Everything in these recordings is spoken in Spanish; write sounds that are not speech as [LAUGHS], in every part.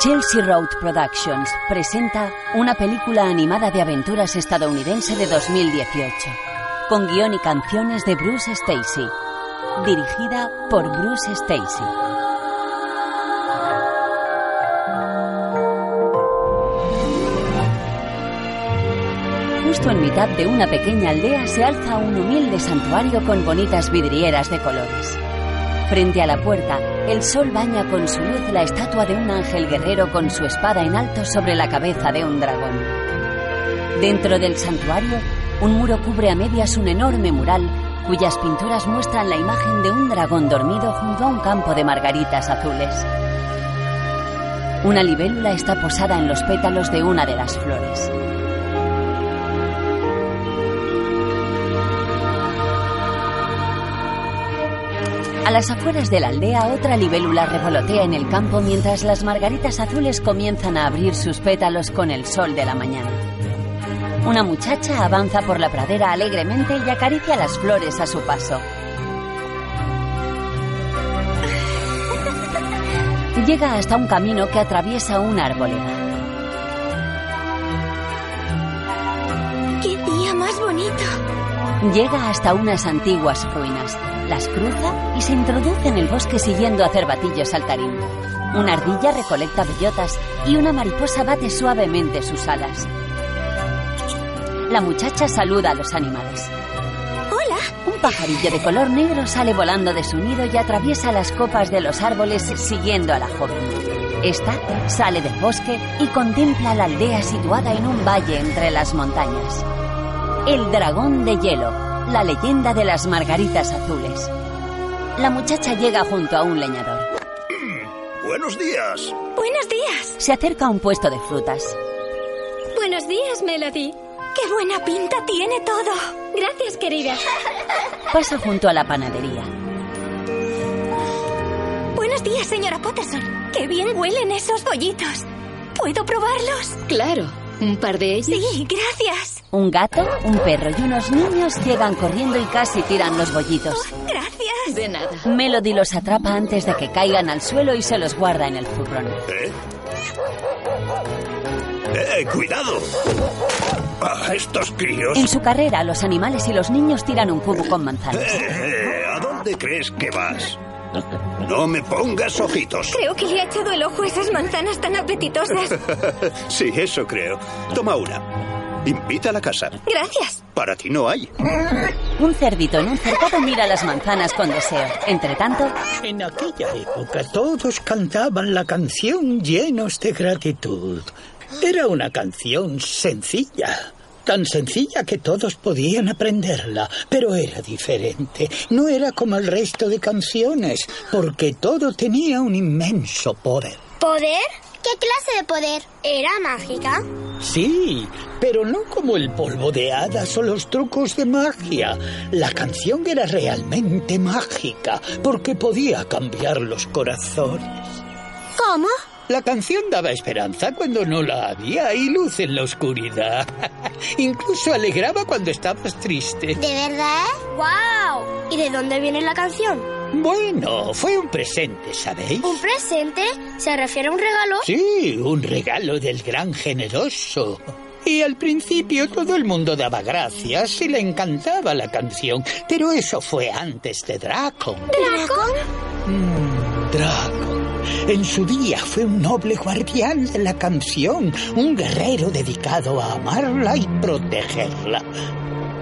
Chelsea Road Productions presenta una película animada de aventuras estadounidense de 2018, con guion y canciones de Bruce Stacy, dirigida por Bruce Stacy. Justo en mitad de una pequeña aldea se alza un humilde santuario con bonitas vidrieras de colores. Frente a la puerta, el sol baña con su luz la estatua de un ángel guerrero con su espada en alto sobre la cabeza de un dragón. Dentro del santuario, un muro cubre a medias un enorme mural cuyas pinturas muestran la imagen de un dragón dormido junto a un campo de margaritas azules. Una libélula está posada en los pétalos de una de las flores. A las afueras de la aldea, otra libélula revolotea en el campo mientras las margaritas azules comienzan a abrir sus pétalos con el sol de la mañana. Una muchacha avanza por la pradera alegremente y acaricia las flores a su paso. Llega hasta un camino que atraviesa una arboleda. ¡Qué día más bonito! Llega hasta unas antiguas ruinas, las cruza y se introduce en el bosque siguiendo a cervatillo saltarín. Una ardilla recolecta bellotas y una mariposa bate suavemente sus alas. La muchacha saluda a los animales. ¡Hola! Un pajarillo de color negro sale volando de su nido y atraviesa las copas de los árboles siguiendo a la joven. Esta sale del bosque y contempla la aldea situada en un valle entre las montañas. El dragón de hielo, la leyenda de las margaritas azules. La muchacha llega junto a un leñador. [CLEARS THROAT] Buenos días. Buenos días. Se acerca a un puesto de frutas. Buenos días, Melody. ¡Qué buena pinta tiene todo! Gracias, querida. Pasa junto a la panadería. Buenos días, señora Potterson. ¡Qué bien huelen esos bollitos! ¿Puedo probarlos? Claro. ¿Un par de ellos? Sí, gracias. Un gato, un perro y unos niños llegan corriendo y casi tiran los bollitos. Gracias. De nada. Melody los atrapa antes de que caigan al suelo y se los guarda en el zurrón. ¿Eh? ¡Eh, cuidado! ¡Ah, estos críos! En su carrera, los animales y los niños tiran un cubo con manzanas. Eh, eh, ¿A dónde crees que vas? No me pongas ojitos. Creo que le ha echado el ojo a esas manzanas tan apetitosas. [LAUGHS] Sí, eso creo. Toma una. Invita a la casa. Gracias. Para ti no hay. Un cerdito en un cercado mira las manzanas con deseo. Entre tanto, En aquella época todos cantaban la canción llenos de gratitud. Era una canción sencilla, tan sencilla que todos podían aprenderla, pero era diferente. No era como el resto de canciones, porque todo tenía un inmenso poder. ¿Poder? ¿Qué clase de poder? ¿Era mágica? Sí, pero no como el polvo de hadas o los trucos de magia. La canción era realmente mágica, porque podía cambiar los corazones. ¿Cómo? La canción daba esperanza cuando no la había y luz en la oscuridad. [LAUGHS] Incluso alegraba cuando estabas triste. ¿De verdad? ¡Wow! ¿Y de dónde viene la canción? Bueno, fue un presente, ¿sabéis? ¿Un presente? ¿Se refiere a un regalo? Sí, un regalo del gran generoso. Y al principio todo el mundo daba gracias y le encantaba la canción, pero eso fue antes de Draco. ¿Dracon? Draco. En su día fue un noble guardián de la canción, un guerrero dedicado a amarla y protegerla.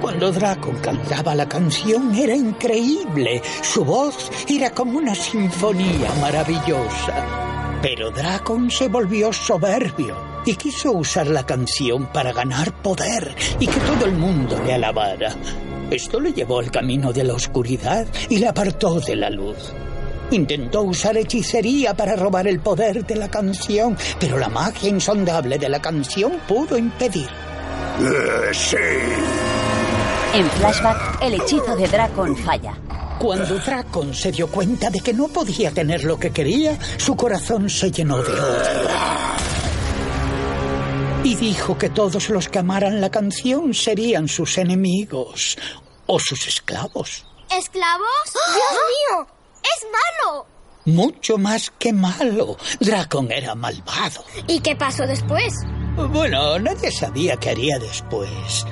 Cuando Draco cantaba la canción era increíble. Su voz era como una sinfonía maravillosa. Pero Dracon se volvió soberbio y quiso usar la canción para ganar poder y que todo el mundo le alabara. Esto le llevó al camino de la oscuridad y le apartó de la luz. Intentó usar hechicería para robar el poder de la canción, pero la magia insondable de la canción pudo impedir. Eh, sí. en flashback, el hechizo de Dracon falla. Cuando Dracon se dio cuenta de que no podía tener lo que quería, su corazón se llenó de odio. Y dijo que todos los que amaran la canción serían sus enemigos o sus esclavos. ¿Esclavos? ¡Dios mío! ¡Es malo! mucho más que malo. Dracon era malvado. ¿Y qué pasó después? Bueno, nadie sabía qué haría después.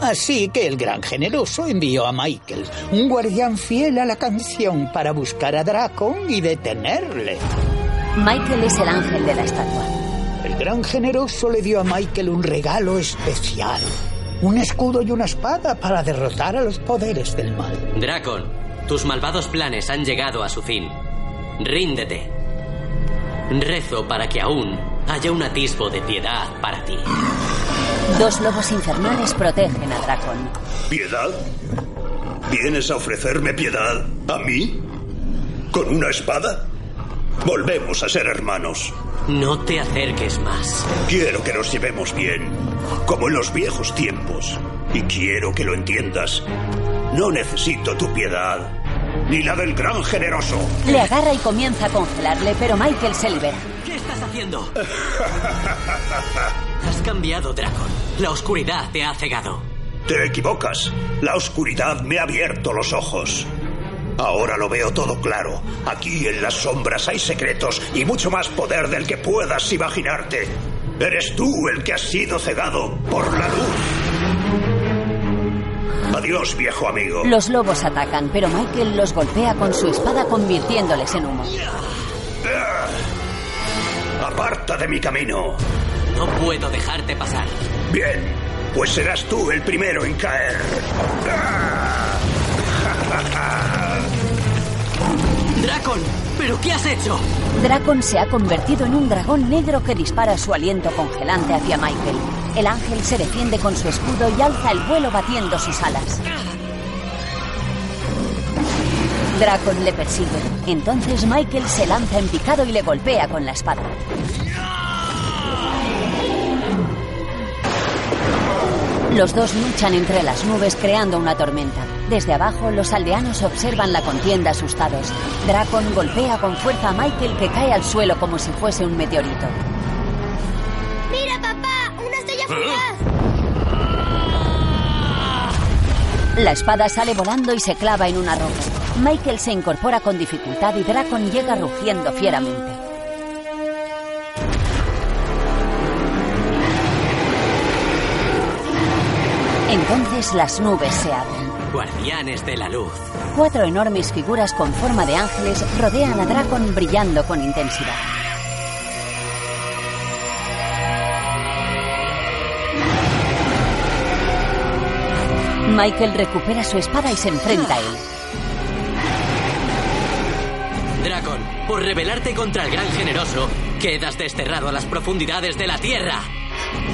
Así que el gran generoso envió a Michael, un guardián fiel a la canción, para buscar a Dracon y detenerle. Michael es el ángel de la estatua. El gran generoso le dio a Michael un regalo especial. Un escudo y una espada para derrotar a los poderes del mal. Dracon, tus malvados planes han llegado a su fin. Ríndete. Rezo para que aún haya un atisbo de piedad para ti. Dos lobos infernales protegen a Dracon. ¿Piedad? ¿Vienes a ofrecerme piedad a mí? ¿Con una espada? Volvemos a ser hermanos. No te acerques más. Quiero que nos llevemos bien, como en los viejos tiempos. Y quiero que lo entiendas. No necesito tu piedad, ni la del gran generoso. Le agarra y comienza a congelarle, pero Michael se libera. ¿Qué estás haciendo? [LAUGHS] Has cambiado, Dracon. La oscuridad te ha cegado. Te equivocas. La oscuridad me ha abierto los ojos. Ahora lo veo todo claro. Aquí en las sombras hay secretos y mucho más poder del que puedas imaginarte. Eres tú el que has sido cegado por la luz. Adiós, viejo amigo. Los lobos atacan, pero Michael los golpea con su espada convirtiéndoles en humo. Aparta de mi camino. No puedo dejarte pasar. Bien, pues serás tú el primero en caer. Dracon, ¿pero qué has hecho? Dracon se ha convertido en un dragón negro que dispara su aliento congelante hacia Michael. El ángel se defiende con su escudo y alza el vuelo batiendo sus alas. Dracon le persigue. Entonces Michael se lanza en picado y le golpea con la espada. Los dos luchan entre las nubes creando una tormenta. Desde abajo, los aldeanos observan la contienda asustados. Dracon golpea con fuerza a Michael que cae al suelo como si fuese un meteorito. La espada sale volando y se clava en una roca. Michael se incorpora con dificultad y Dracon llega rugiendo fieramente. Entonces las nubes se abren. Guardianes de la luz. Cuatro enormes figuras con forma de ángeles rodean a Dracon brillando con intensidad. Michael recupera su espada y se enfrenta a él. Dracon, por rebelarte contra el gran generoso, quedas desterrado a las profundidades de la tierra.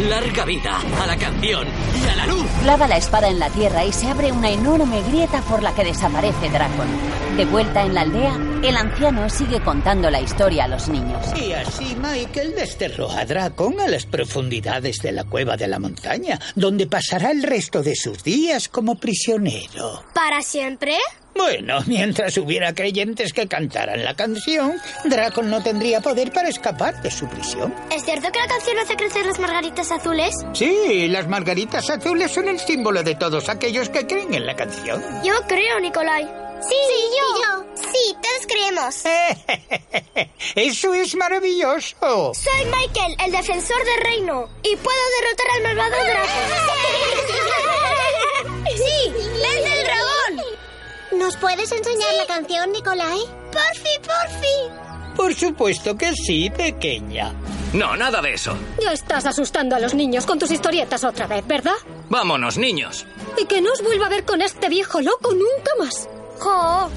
Larga vida a la canción y a la luz. Clava la espada en la tierra y se abre una enorme grieta por la que desaparece Dracon. De vuelta en la aldea, el anciano sigue contando la historia a los niños. Y así Michael desterró a Dracon a las profundidades de la cueva de la montaña, donde pasará el resto de sus días como prisionero. ¿Para siempre? Bueno, [LAUGHS] mientras hubiera creyentes que cantaran la canción, Dracon no tendría poder para escapar de su prisión. ¿Es cierto que la canción hace crecer las margaritas azules? Sí, las margaritas azules son el símbolo de todos aquellos que creen en la canción. Yo creo, Nicolai. Sí, yo. Sí, todos creemos. [LAUGHS] Eso es maravilloso. Soy Michael, el defensor del reino, y puedo derrotar al malvado [LAUGHS] dragón. ¡Sí! ¡Ven del dragón! ¿Nos puedes enseñar la canción, Nicolai? ¡Porfi, porfi! Por supuesto que sí, pequeña. No, nada de eso. Ya estás asustando a los niños con tus historietas otra vez, ¿verdad? Vámonos, niños. Y que no os vuelva a ver con este viejo loco nunca más. ¡Jo!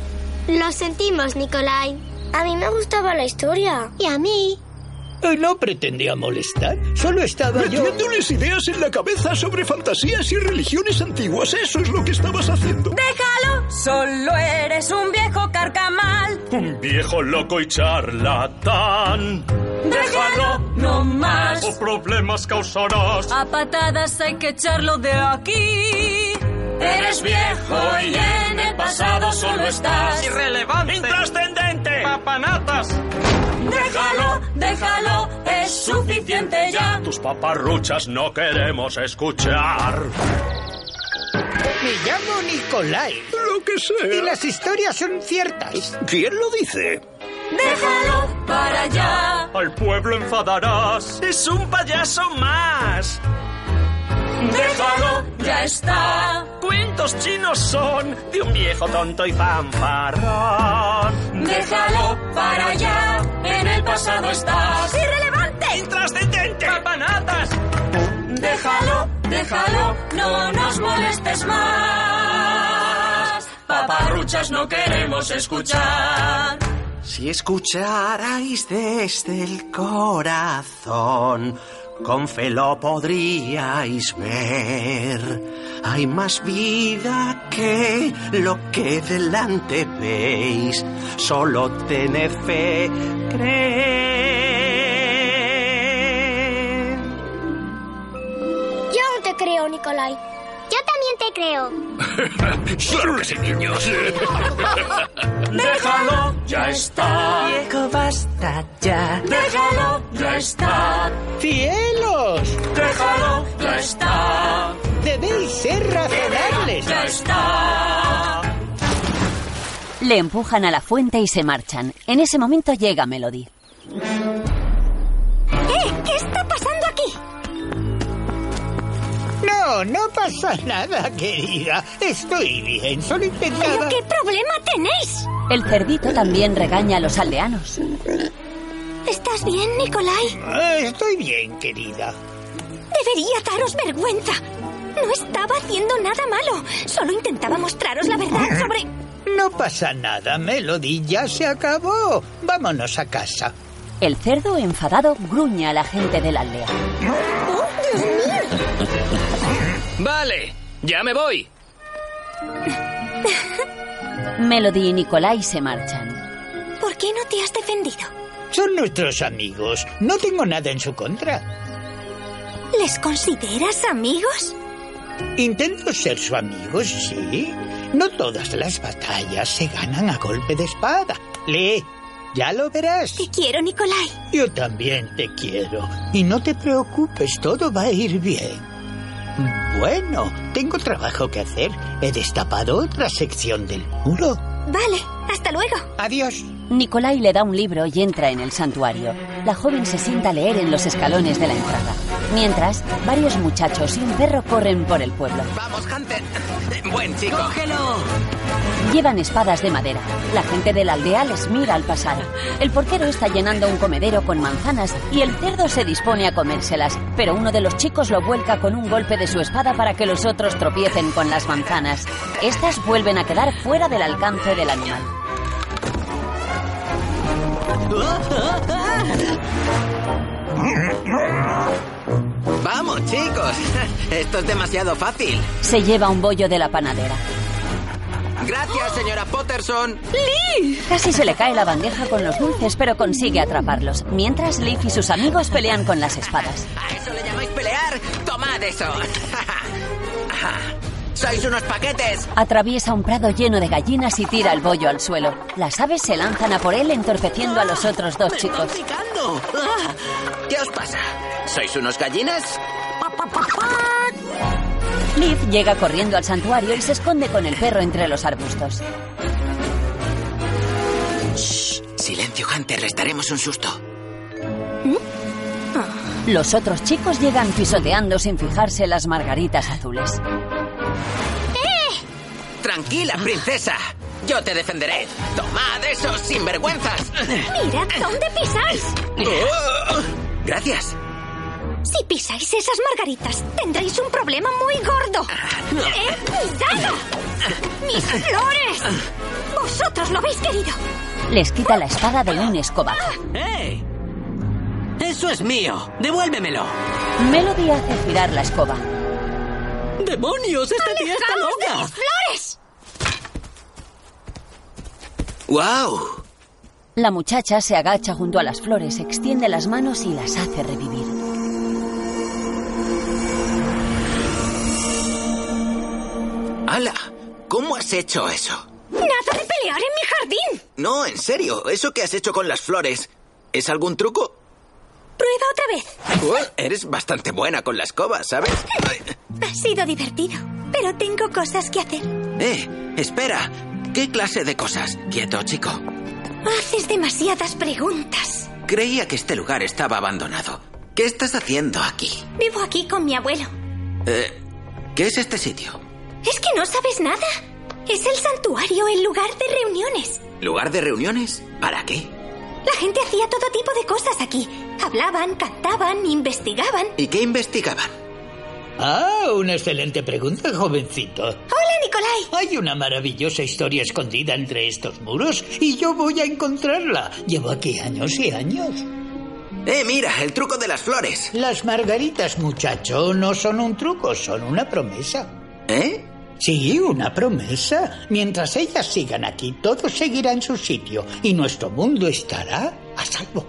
Lo sentimos, Nicolai. A mí me gustaba la historia. Y a mí. Eh, No pretendía molestar, solo estaba yo... Metiéndoles ideas en la cabeza sobre fantasías y religiones antiguas. Eso es lo que estabas haciendo. Déjalo, solo eres un viejo carcamal. Un viejo loco y charlatán. Déjalo, no más. O problemas causarás. A patadas hay que echarlo de aquí. Eres viejo y en el pasado solo estás. Irrelevante. Intrascendente. Papanatas. Déjalo, déjalo, es suficiente ya. Tus paparruchas no queremos escuchar. Me llamo Nicolai. Lo que Y sea. las historias son ciertas. ¿Quién lo dice? Déjalo para allá. Al pueblo enfadarás. Es un payaso más. Déjalo, ya está. Cuentos chinos son de un viejo tonto y fanfarrón. Déjalo para allá. En el pasado estás. ¡Irrelevante! ¡Intrascendente! ¡Papanatas! Déjalo, déjalo, no nos molestes más. Paparruchas no queremos escuchar. Si escucharais desde el corazón, con fe lo podríais ver. Hay más vida que lo que delante veis. Solo tened fe, creed. Yo aún te creo, Nicolai. Yo también te creo. [LAUGHS] claro que sí, niños. [LAUGHS] Déjalo, ya está. Viejo, basta ya. Déjalo, ya está. ¡Cielos! Déjalo, ya está. Debéis ser razonables. Ya está. Le empujan a la fuente y se marchan. En ese momento llega Melody. ¿Eh? ¿Qué está pasando aquí? No, no pasa nada, querida. Estoy bien, solo intentaba... ¿Pero qué problema tenéis? El cerdito también regaña a los aldeanos. ¿Estás bien, Nicolai? Ah, Estoy bien, querida. Debería daros vergüenza. No estaba haciendo nada malo. Solo intentaba mostraros la verdad sobre... No pasa nada, Melody, ya se acabó. Vámonos a casa. El cerdo enfadado gruña a la gente de la aldea. ¡Oh, Dios mío! Vale, ya me voy. [LAUGHS] Melody y Nicolai se marchan. ¿Por qué no te has defendido? Son nuestros amigos. No tengo nada en su contra. ¿Les consideras amigos? Intento ser su amigo, sí. No todas las batallas se ganan a golpe de espada. Lee, ya lo verás. Te quiero, Nicolai. Yo también te quiero. Y no te preocupes, todo va a ir bien. Bueno, tengo trabajo que hacer. He destapado otra sección del muro. Vale, hasta luego. Adiós. Nicolai le da un libro y entra en el santuario. La joven se sienta a leer en los escalones de la entrada. Mientras, varios muchachos y un perro corren por el pueblo. Vamos, Hunter. Buen chico. ¡Cógelo! Llevan espadas de madera. La gente de la aldea les mira al pasar. El portero está llenando un comedero con manzanas y el cerdo se dispone a comérselas, pero uno de los chicos lo vuelca con un golpe de su espada para que los otros tropiecen con las manzanas. Estas vuelven a quedar fuera del alcance del animal. [LAUGHS] Vamos, chicos. [LAUGHS] Esto es demasiado fácil. Se lleva un bollo de la panadera. Gracias, señora Potterson. Casi se le cae la bandeja con los dulces, pero consigue atraparlos. Mientras Leaf y sus amigos pelean con las espadas. ¿A eso le llamáis pelear? Tomad eso. [LAUGHS] [LAUGHS] ¡Sois unos paquetes! Atraviesa un prado lleno de gallinas y tira el bollo al suelo. Las aves se lanzan a por él, entorpeciendo a los otros dos ¡Me chicos. picando! Ah, ¿Qué os pasa? ¿Sois unos gallinas? Leaf llega corriendo al santuario y se esconde con el perro entre los arbustos. Shh, silencio, Hunter. Les daremos un susto. Los otros chicos llegan pisoteando sin fijarse las margaritas azules. Tranquila, princesa. Yo te defenderé. Tomad eso, sinvergüenzas. Mirad dónde pisáis. Oh, Gracias. Si pisáis esas margaritas, tendréis un problema muy gordo. ¡Eh, cuidado! ¡Mis flores! Vosotros lo habéis querido. Les quita la espada de un escobazo. ¡Eh! Eso es mío. Devuélvemelo. Melody hace girar la escoba. ¡Demonios! ¡Esta tía está ¡Alejaos de loca! mis flores! ¡Wow! La muchacha se agacha junto a las flores, extiende las manos y las hace revivir. ¡Hala! ¿Cómo has hecho eso? ¡Nada de pelear en mi jardín! No, en serio. ¿Eso que has hecho con las flores? ¿Es algún truco? Prueba otra vez. Eres bastante buena con la escoba, ¿sabes? [LAUGHS] Ha sido divertido, pero tengo cosas que hacer. Eh, espera. ¿Qué clase de cosas? Quieto, chico. Haces demasiadas preguntas. Creía que este lugar estaba abandonado. ¿Qué estás haciendo aquí? Vivo aquí con mi abuelo. Eh, ¿Qué es este sitio? ¿Es que no sabes nada? Es el santuario, el lugar de reuniones. ¿Lugar de reuniones? ¿Para qué? La gente hacía todo tipo de cosas aquí. Hablaban, cantaban, investigaban. ¿Y qué investigaban? Ah, una excelente pregunta, jovencito. Hola, Nicolai. Hay una maravillosa historia escondida entre estos muros y yo voy a encontrarla. Llevo aquí años y años. ¡Eh, mira! El truco de las flores. Las margaritas, muchacho, no son un truco, son una promesa. ¿Eh? Sí, una promesa. Mientras ellas sigan aquí, todo seguirá en su sitio y nuestro mundo estará a salvo.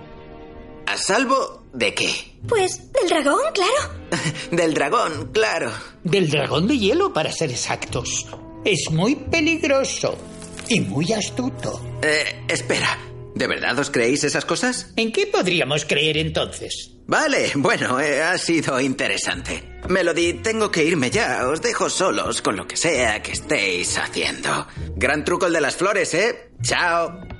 ¿A salvo de qué? Pues del dragón, claro. [LAUGHS] del dragón, claro. Del dragón de hielo, para ser exactos. Es muy peligroso y muy astuto. Eh, espera. ¿De verdad os creéis esas cosas? ¿En qué podríamos creer entonces? Vale, bueno, eh, ha sido interesante. Melody, tengo que irme ya. Os dejo solos con lo que sea que estéis haciendo. Gran truco el de las flores, ¿eh? Chao.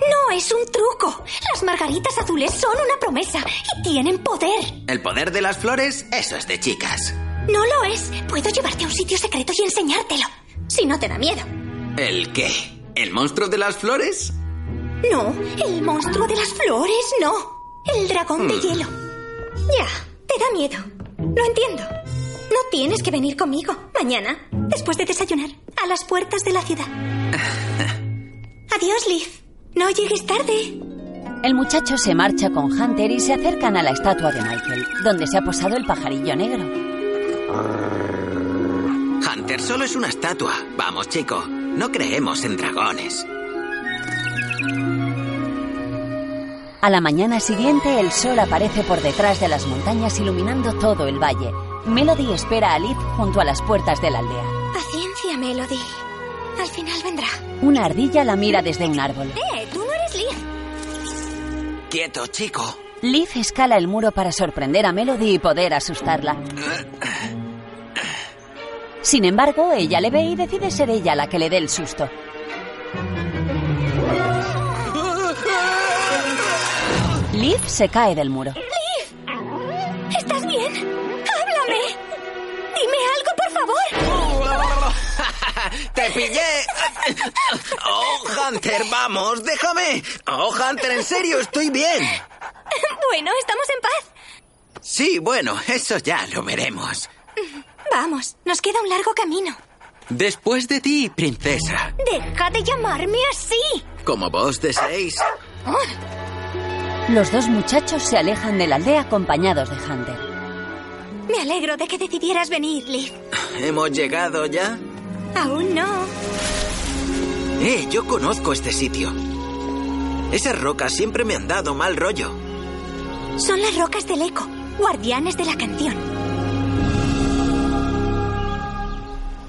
No es un truco. Las margaritas azules son una promesa y tienen poder. ¿El poder de las flores? Eso es de chicas. No lo es. Puedo llevarte a un sitio secreto y enseñártelo. Si no te da miedo. ¿El qué? ¿El monstruo de las flores? No, el monstruo de las flores no. El dragón de Hmm. hielo. Ya, te da miedo. Lo entiendo. No tienes que venir conmigo mañana, después de desayunar, a las puertas de la ciudad. [LAUGHS] Adiós, Liv. No llegues tarde. El muchacho se marcha con Hunter y se acercan a la estatua de Michael, donde se ha posado el pajarillo negro. Hunter solo es una estatua. Vamos, chico. No creemos en dragones. A la mañana siguiente, el sol aparece por detrás de las montañas iluminando todo el valle. Melody espera a Liv junto a las puertas de la aldea. Paciencia, Melody. Al final vendrá. Una ardilla la mira desde un árbol. Eh, tú no eres Liv. Quieto, chico. Liv escala el muro para sorprender a Melody y poder asustarla. Sin embargo, ella le ve y decide ser ella la que le dé el susto. Liv se cae del muro. [LAUGHS] ¡Te pillé! ¡Oh, Hunter, vamos, déjame! ¡Oh, Hunter, en serio, estoy bien! Bueno, estamos en paz. Sí, bueno, eso ya lo veremos. Vamos, nos queda un largo camino. Después de ti, princesa. Deja de llamarme así. Como vos deseéis. Los dos muchachos se alejan de la aldea acompañados de Hunter. Me alegro de que decidieras venir, Liv. ¿Hemos llegado ya? Aún no. Eh, yo conozco este sitio. Esas rocas siempre me han dado mal rollo. Son las rocas del eco, guardianes de la canción.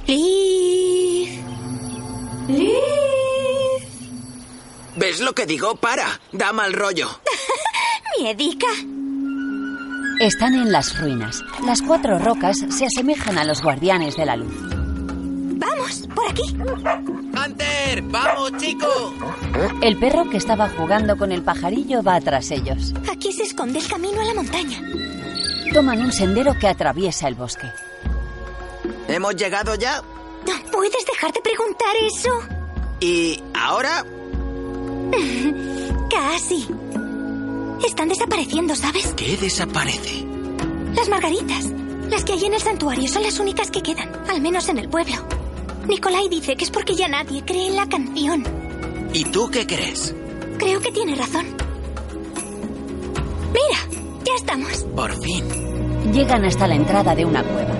Liv. Liv. ¿Ves lo que digo? Para, da mal rollo. [LAUGHS] Miedica. Están en las ruinas. Las cuatro rocas se asemejan a los guardianes de la luz. Por aquí. ¡Hunter! ¡Vamos, chico! El perro que estaba jugando con el pajarillo va tras ellos. Aquí se esconde el camino a la montaña. Toman un sendero que atraviesa el bosque. ¿Hemos llegado ya? No puedes dejar de preguntar eso. ¿Y ahora? [LAUGHS] Casi. Están desapareciendo, ¿sabes? ¿Qué desaparece? Las margaritas. Las que hay en el santuario son las únicas que quedan, al menos en el pueblo. Nicolai dice que es porque ya nadie cree en la canción. ¿Y tú qué crees? Creo que tiene razón. Mira, ya estamos. Por fin. Llegan hasta la entrada de una cueva.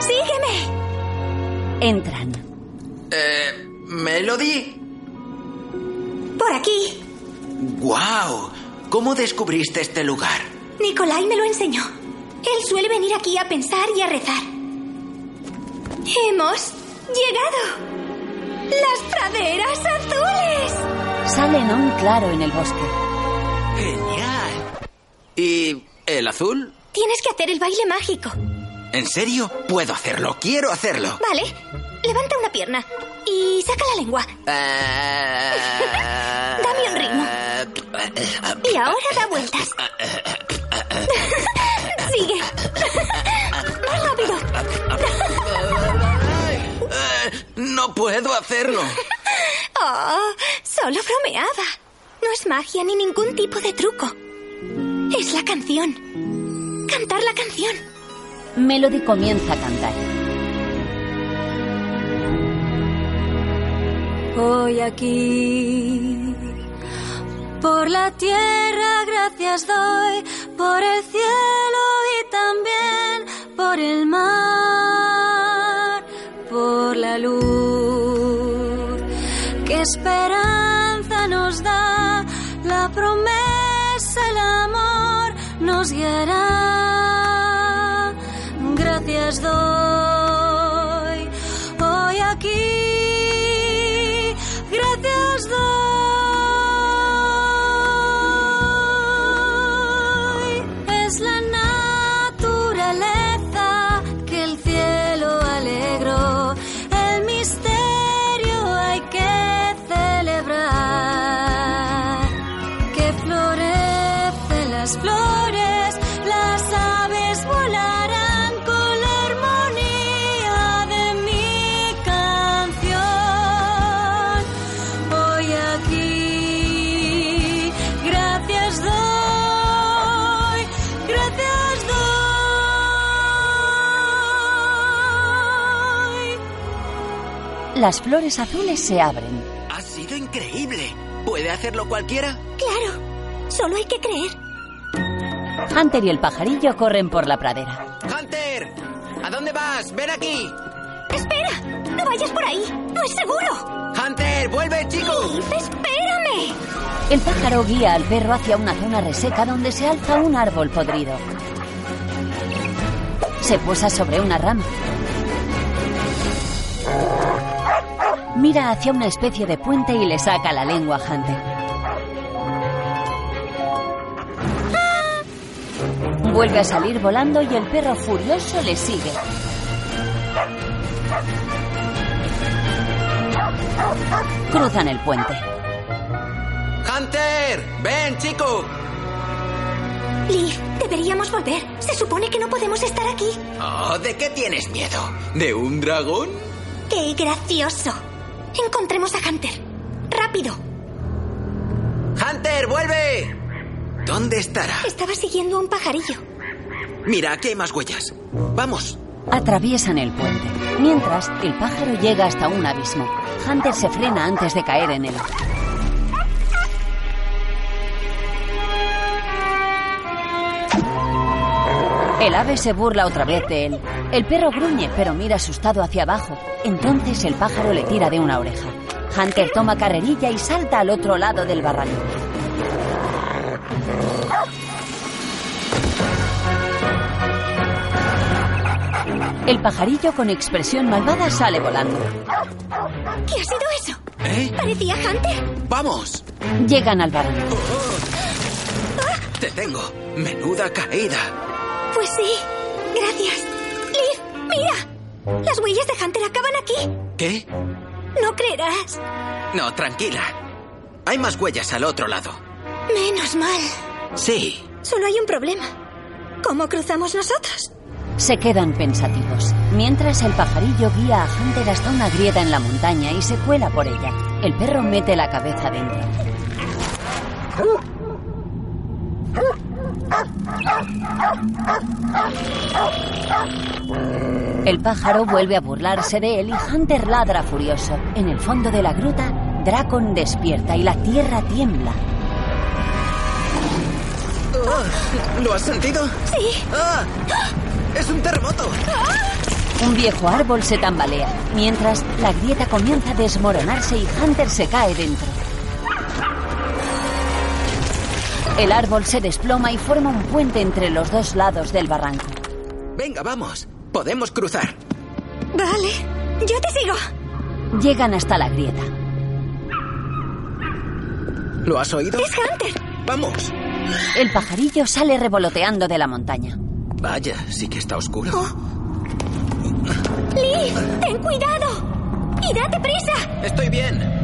¡Sígueme! Entran. Eh, Melody. Por aquí. ¡Guau! ¿Cómo descubriste este lugar? Nicolai me lo enseñó. Él suele venir aquí a pensar y a rezar. ¡Hemos llegado! ¡Las praderas azules! Salen a un claro en el bosque. ¡Genial! ¿Y el azul? Tienes que hacer el baile mágico. ¿En serio? Puedo hacerlo, quiero hacerlo. Vale. Levanta una pierna y saca la lengua. [LAUGHS] Dame un ritmo. Y ahora da vueltas. [LAUGHS] Sigue. Más rápido. No puedo hacerlo. Oh, solo bromeaba. No es magia ni ningún tipo de truco. Es la canción. Cantar la canción. Melody comienza a cantar. Hoy aquí, por la tierra gracias doy, por el cielo por el mar, por la luz. Que esperanza nos da, la promesa, el amor nos guiará. Gracias doy Las flores azules se abren. Ha sido increíble. ¿Puede hacerlo cualquiera? Claro. Solo hay que creer. Hunter y el pajarillo corren por la pradera. ¡Hunter! ¿A dónde vas? ¡Ven aquí! ¡Espera! ¡No vayas por ahí! ¡No es seguro! ¡Hunter! ¡Vuelve, chico! ¡Espérame! El pájaro guía al perro hacia una zona reseca donde se alza un árbol podrido. Se posa sobre una rama. Mira hacia una especie de puente y le saca la lengua a Hunter. Vuelve a salir volando y el perro furioso le sigue. Cruzan el puente. ¡Hunter! ¡Ven, chico! Leaf, deberíamos volver. Se supone que no podemos estar aquí. Oh, ¿De qué tienes miedo? ¿De un dragón? ¡Qué gracioso! Encontremos a Hunter. ¡Rápido! ¡Hunter, vuelve! ¿Dónde estará? Estaba siguiendo a un pajarillo. Mira, aquí hay más huellas. Vamos. Atraviesan el puente. Mientras, el pájaro llega hasta un abismo. Hunter se frena antes de caer en él. El ave se burla otra vez de él. El perro gruñe, pero mira asustado hacia abajo. Entonces el pájaro le tira de una oreja. Hunter toma carrerilla y salta al otro lado del barranco. El pajarillo con expresión malvada sale volando. ¿Qué ha sido eso? ¿Eh? ¿Parecía Hunter? ¡Vamos! Llegan al barranco. Te tengo. Menuda caída. Pues sí. Gracias. Leaf, mira. Las huellas de Hunter acaban aquí. ¿Qué? No creerás. No, tranquila. Hay más huellas al otro lado. Menos mal. Sí. Solo hay un problema. ¿Cómo cruzamos nosotros? Se quedan pensativos, mientras el pajarillo guía a Hunter hasta una grieta en la montaña y se cuela por ella. El perro mete la cabeza dentro. El pájaro vuelve a burlarse de él y Hunter ladra furioso. En el fondo de la gruta, Dracon despierta y la tierra tiembla. Oh, ¿Lo has sentido? Sí. ¡Ah! ¡Es un terremoto! Un viejo árbol se tambalea, mientras la grieta comienza a desmoronarse y Hunter se cae dentro. El árbol se desploma y forma un puente entre los dos lados del barranco. Venga, vamos. Podemos cruzar. Vale. Yo te sigo. Llegan hasta la grieta. ¿Lo has oído? Es Hunter. Vamos. El pajarillo sale revoloteando de la montaña. Vaya, sí que está oscuro. Leaf, ten cuidado. ¡Y date prisa! Estoy bien.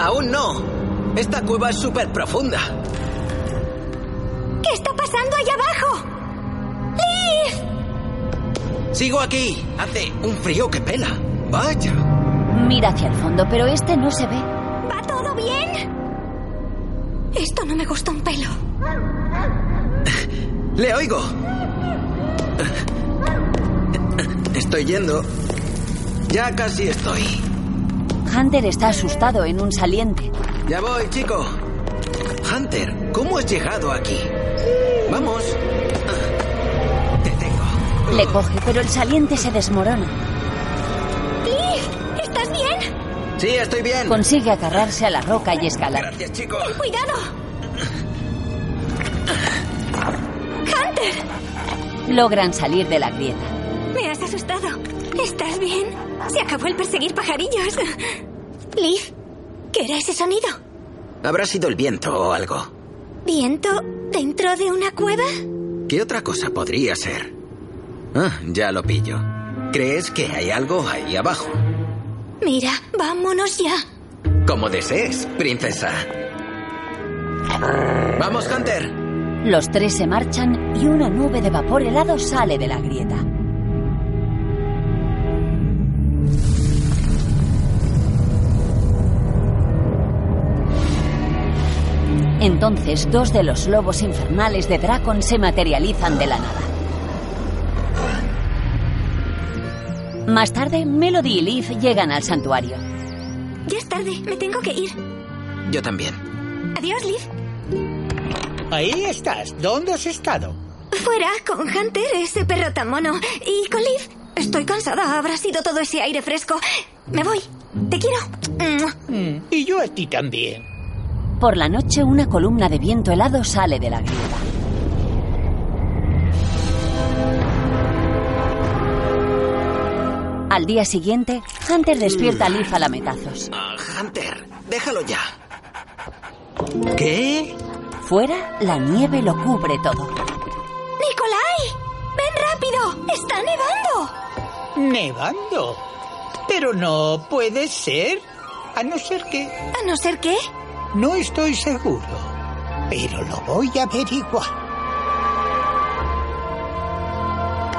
Aún no. Esta cueva es súper profunda. ¿Qué está pasando allá abajo? ¡Liv! Sigo aquí. Hace un frío que pela. Vaya. Mira hacia el fondo, pero este no se ve. ¿Va todo bien? Esto no me gusta un pelo. [LAUGHS] Le oigo. Estoy yendo. Ya casi estoy. Hunter está asustado en un saliente. Ya voy, chico. Hunter, ¿cómo has llegado aquí? Vamos. Te tengo. Le coge, pero el saliente se desmorona. ¡Liv! ¿Estás bien? Sí, estoy bien. Consigue agarrarse a la roca y escalar. Gracias, chico. ¡Ten cuidado! ¡Hunter! Logran salir de la grieta. Me has asustado. ¿Estás bien? Se acabó el perseguir pajarillos. Liv, ¿qué era ese sonido? Habrá sido el viento o algo. ¿Viento dentro de una cueva? ¿Qué otra cosa podría ser? Ah, ya lo pillo. ¿Crees que hay algo ahí abajo? Mira, vámonos ya. Como desees, princesa. Vamos, Hunter. Los tres se marchan y una nube de vapor helado sale de la grieta. Entonces, dos de los lobos infernales de Dracon se materializan de la nada. Más tarde, Melody y Leaf llegan al santuario. Ya es tarde, me tengo que ir. Yo también. Adiós, Liv. Ahí estás. ¿Dónde has estado? Fuera, con Hunter, ese perro tan mono. Y con Liv. Estoy cansada, habrá sido todo ese aire fresco. Me voy. Te quiero. Mm, y yo a ti también. Por la noche, una columna de viento helado sale de la grieta. Al día siguiente, Hunter despierta a Liv a lametazos. Ah, Hunter, déjalo ya. ¿Qué? Fuera, la nieve lo cubre todo. ¡Nicolai! ¡Ven rápido! ¡Está nevando! ¿Nevando? Pero no puede ser. A no ser que... ¿A no ser qué? No estoy seguro. Pero lo voy a averiguar.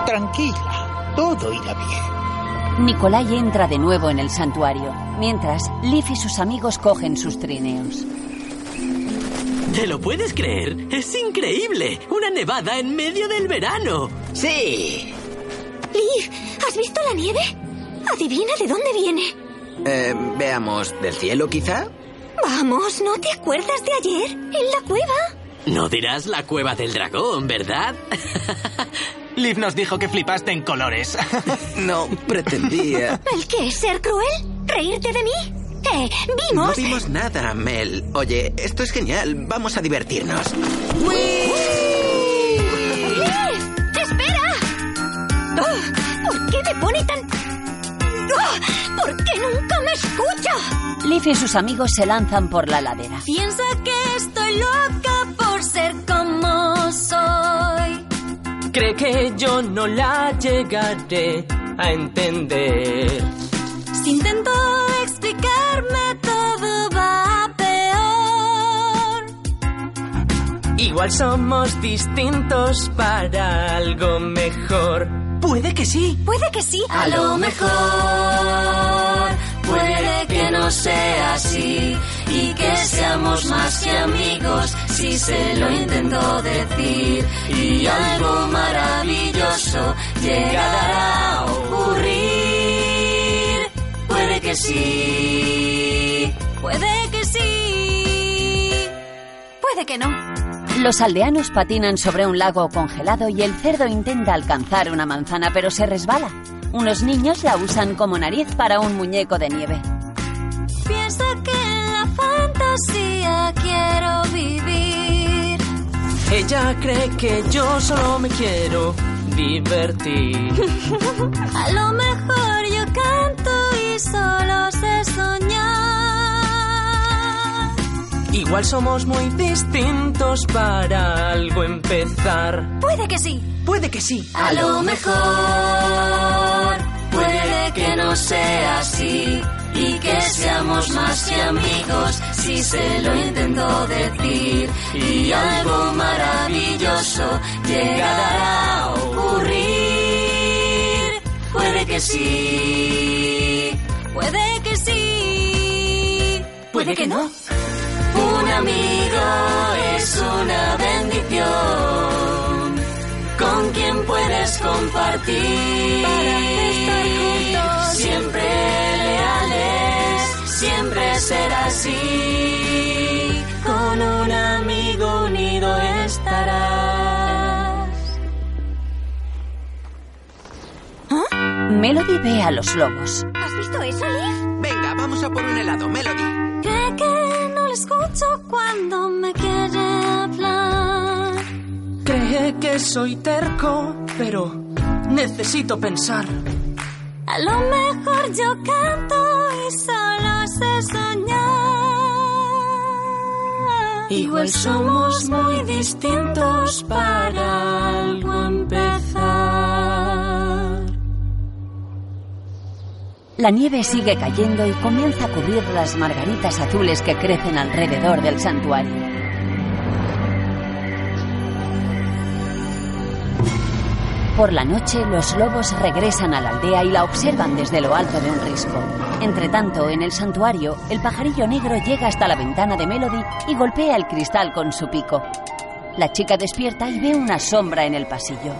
Tranquila, todo irá bien. Nicolai entra de nuevo en el santuario, mientras Liv y sus amigos cogen sus trineos. ¿Te lo puedes creer? ¡Es increíble! ¡Una nevada en medio del verano! Sí. Liv, ¿has visto la nieve? Adivina de dónde viene. Eh, veamos, ¿del cielo quizá? Vamos, ¿no te acuerdas de ayer? En la cueva. No dirás la cueva del dragón, ¿verdad? [LAUGHS] Liv nos dijo que flipaste en colores. [LAUGHS] no, pretendía. ¿El qué? ¿Ser cruel? ¿Reírte de mí? Eh, vimos... No vimos nada, Mel. Oye, esto es genial. Vamos a divertirnos. ¡Liv! ¡Espera! Oh, ¿Por qué me pone tan...? Oh, ¿Por qué nunca me escucha? Liv y sus amigos se lanzan por la ladera. Piensa que estoy loca por ser como soy. Cree que yo no la llegaré a entender. Si intento explicarme, todo va peor. Igual somos distintos para algo mejor. Puede que sí. Puede que sí. A lo mejor puede no sea así y que seamos más que amigos si se lo intento decir y algo maravilloso llegará a ocurrir. Puede que sí. Puede que sí. Puede que no. Los aldeanos patinan sobre un lago congelado y el cerdo intenta alcanzar una manzana, pero se resbala. Unos niños la usan como nariz para un muñeco de nieve. Piensa que en la fantasía quiero vivir. Ella cree que yo solo me quiero divertir. [LAUGHS] A lo mejor yo canto y solo sé soñar. Igual somos muy distintos para algo empezar. Puede que sí. Puede que sí. A lo mejor que no sea así y que seamos más que amigos si se lo intento decir y algo maravilloso llegará a ocurrir. Puede que sí. Puede que sí. Puede que no. Un amigo es una bendición con quien puedes compartir estar juntos. Siempre leales, siempre ser así. Con un amigo unido estarás. Melody ve a los lobos. ¿Has visto eso, Liv? Venga, vamos a por un helado, Melody. Cree que no lo escucho cuando me quiere hablar. Cree que soy terco, pero necesito pensar. A lo mejor yo canto y solo sé soñar. Igual somos muy distintos para algo empezar. La nieve sigue cayendo y comienza a cubrir las margaritas azules que crecen alrededor del santuario. Por la noche, los lobos regresan a la aldea y la observan desde lo alto de un risco. Entretanto, en el santuario, el pajarillo negro llega hasta la ventana de Melody y golpea el cristal con su pico. La chica despierta y ve una sombra en el pasillo.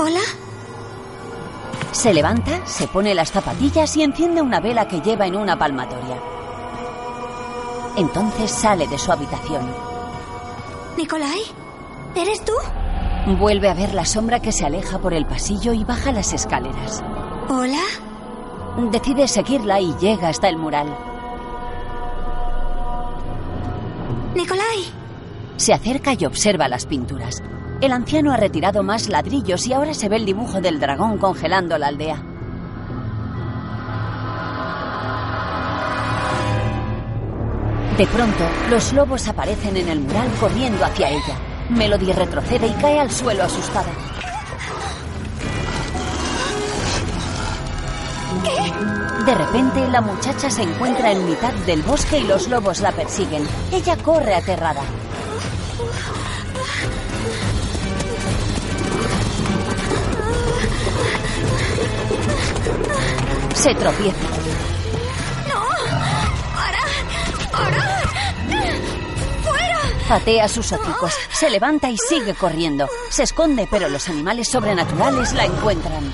¿Hola? Se levanta, se pone las zapatillas y enciende una vela que lleva en una palmatoria. Entonces sale de su habitación. ¿Nicolai? ¿Eres tú? Vuelve a ver la sombra que se aleja por el pasillo y baja las escaleras. ¿Hola? Decide seguirla y llega hasta el mural. ¿Nicolai? Se acerca y observa las pinturas. El anciano ha retirado más ladrillos y ahora se ve el dibujo del dragón congelando la aldea. De pronto, los lobos aparecen en el mural corriendo hacia ella. Melody retrocede y cae al suelo asustada. De repente, la muchacha se encuentra en mitad del bosque y los lobos la persiguen. Ella corre aterrada. Se tropieza. ¡No! ¡Para! ¡Para! Patea sus hocicos, se levanta y sigue corriendo. Se esconde, pero los animales sobrenaturales la encuentran.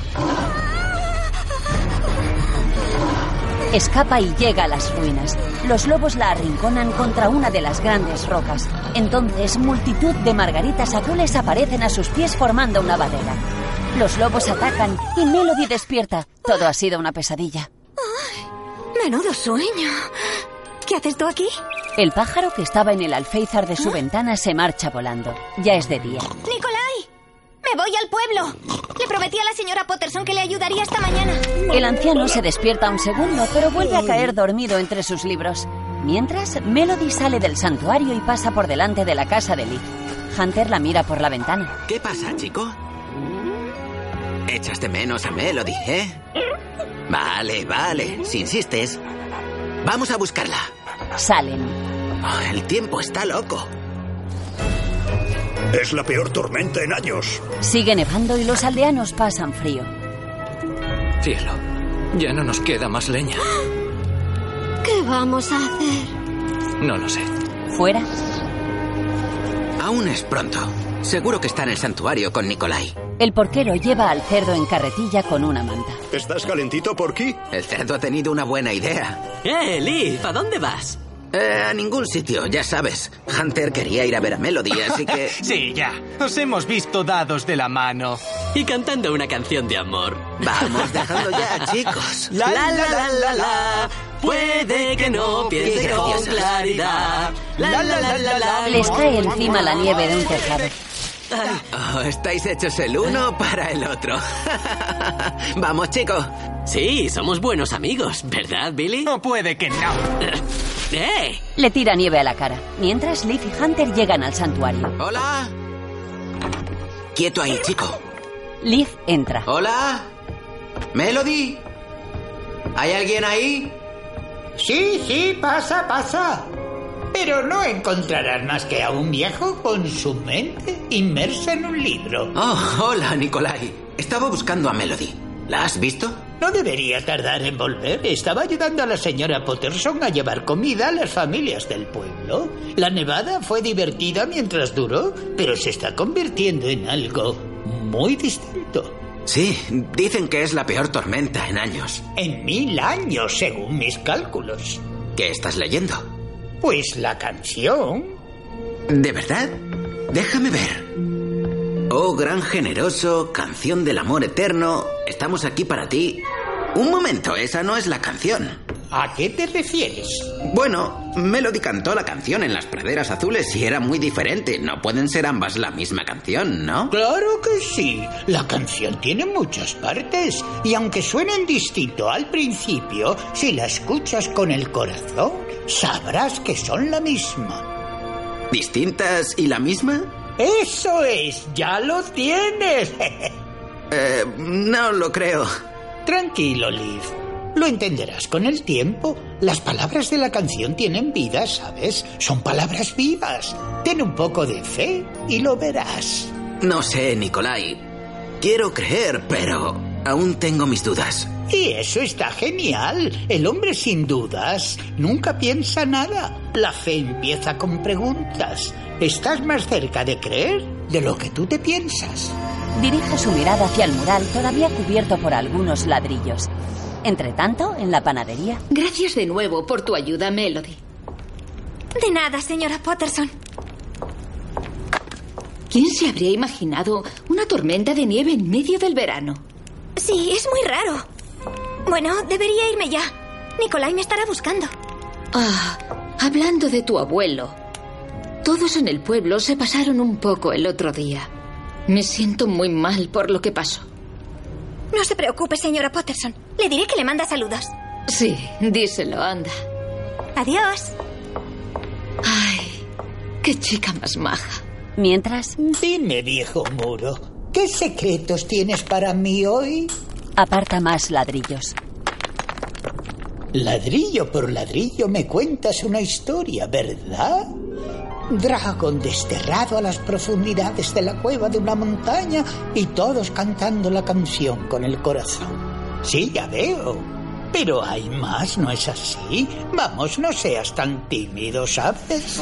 Escapa y llega a las ruinas. Los lobos la arrinconan contra una de las grandes rocas. Entonces, multitud de margaritas azules aparecen a sus pies formando una barrera. Los lobos atacan y Melody despierta. Todo ha sido una pesadilla. Menudo sueño. ¿Qué haces tú aquí? El pájaro que estaba en el alféizar de su ventana se marcha volando. Ya es de día. ¡Nicolai! ¡Me voy al pueblo! Le prometí a la señora Potterson que le ayudaría esta mañana. El anciano se despierta un segundo, pero vuelve a caer dormido entre sus libros. Mientras, Melody sale del santuario y pasa por delante de la casa de Liv. Hunter la mira por la ventana. ¿Qué pasa, chico? Echas de menos a Melody, ¿eh? Vale, vale. Si insistes, vamos a buscarla. Salen. Oh, el tiempo está loco. Es la peor tormenta en años. Sigue nevando y los aldeanos pasan frío. Cielo, ya no nos queda más leña. ¿Qué vamos a hacer? No lo sé. ¿Fuera? Aún es pronto. Seguro que está en el santuario con Nicolai. El porquero lleva al cerdo en carretilla con una manta. ¿Estás calentito, Porky? El cerdo ha tenido una buena idea. ¡Eh, Liv! ¿A dónde vas? Eh, a ningún sitio, ya sabes. Hunter quería ir a ver a Melody, así que... [LAUGHS] Sí, ya. Os hemos visto dados de la mano. Y cantando una canción de amor. Vamos, dejando ya, chicos. La, la, la, la, la. Puede que no piense con claridad. La, la, la, la, la. Les cae encima la nieve de un tejado. Ay, estáis hechos el uno para el otro. [LAUGHS] Vamos, chicos. Sí, somos buenos amigos, ¿verdad, Billy? No puede que no. ¡Eh! Le tira nieve a la cara, mientras Leaf y Hunter llegan al santuario. Hola. Quieto ahí, chico. Leaf entra. Hola. Melody. ¿Hay alguien ahí? Sí, sí, pasa, pasa. Pero no encontrarás más que a un viejo con su mente inmersa en un libro. Oh, hola, Nikolai. Estaba buscando a Melody. ¿La has visto? No debería tardar en volver. Estaba ayudando a la señora Potterson a llevar comida a las familias del pueblo. La nevada fue divertida mientras duró, pero se está convirtiendo en algo muy distinto. Sí, dicen que es la peor tormenta en años. En mil años, según mis cálculos. ¿Qué estás leyendo? Pues la canción. ¿De verdad? Déjame ver. Oh, gran generoso, canción del amor eterno, estamos aquí para ti. Un momento, esa no es la canción. ¿A qué te refieres? Bueno, Melody cantó la canción en las praderas azules y era muy diferente. No pueden ser ambas la misma canción, ¿no? Claro que sí. La canción tiene muchas partes y aunque suenen distinto al principio, si la escuchas con el corazón, sabrás que son la misma. ¿Distintas y la misma? Eso es, ya lo tienes. [LAUGHS] eh, no lo creo. Tranquilo, Liv. Lo entenderás con el tiempo. Las palabras de la canción tienen vida, ¿sabes? Son palabras vivas. Ten un poco de fe y lo verás. No sé, Nikolai. Quiero creer, pero aún tengo mis dudas. Y eso está genial. El hombre sin dudas nunca piensa nada. La fe empieza con preguntas. Estás más cerca de creer de lo que tú te piensas. Dirige su mirada hacia el mural todavía cubierto por algunos ladrillos. Entre tanto, en la panadería. Gracias de nuevo por tu ayuda, Melody. De nada, señora Potterson. ¿Quién se habría imaginado una tormenta de nieve en medio del verano? Sí, es muy raro. Bueno, debería irme ya. Nicolai me estará buscando. Ah, hablando de tu abuelo. Todos en el pueblo se pasaron un poco el otro día. Me siento muy mal por lo que pasó. No se preocupe, señora Potterson. Le diré que le manda saludos. Sí, díselo, anda. Adiós. Ay, qué chica más maja. Mientras... Dime, viejo muro, ¿qué secretos tienes para mí hoy? Aparta más ladrillos. Ladrillo por ladrillo me cuentas una historia, ¿verdad? Dragón desterrado a las profundidades de la cueva de una montaña y todos cantando la canción con el corazón. Sí, ya veo. Pero hay más, ¿no es así? Vamos, no seas tan tímido, ¿sabes?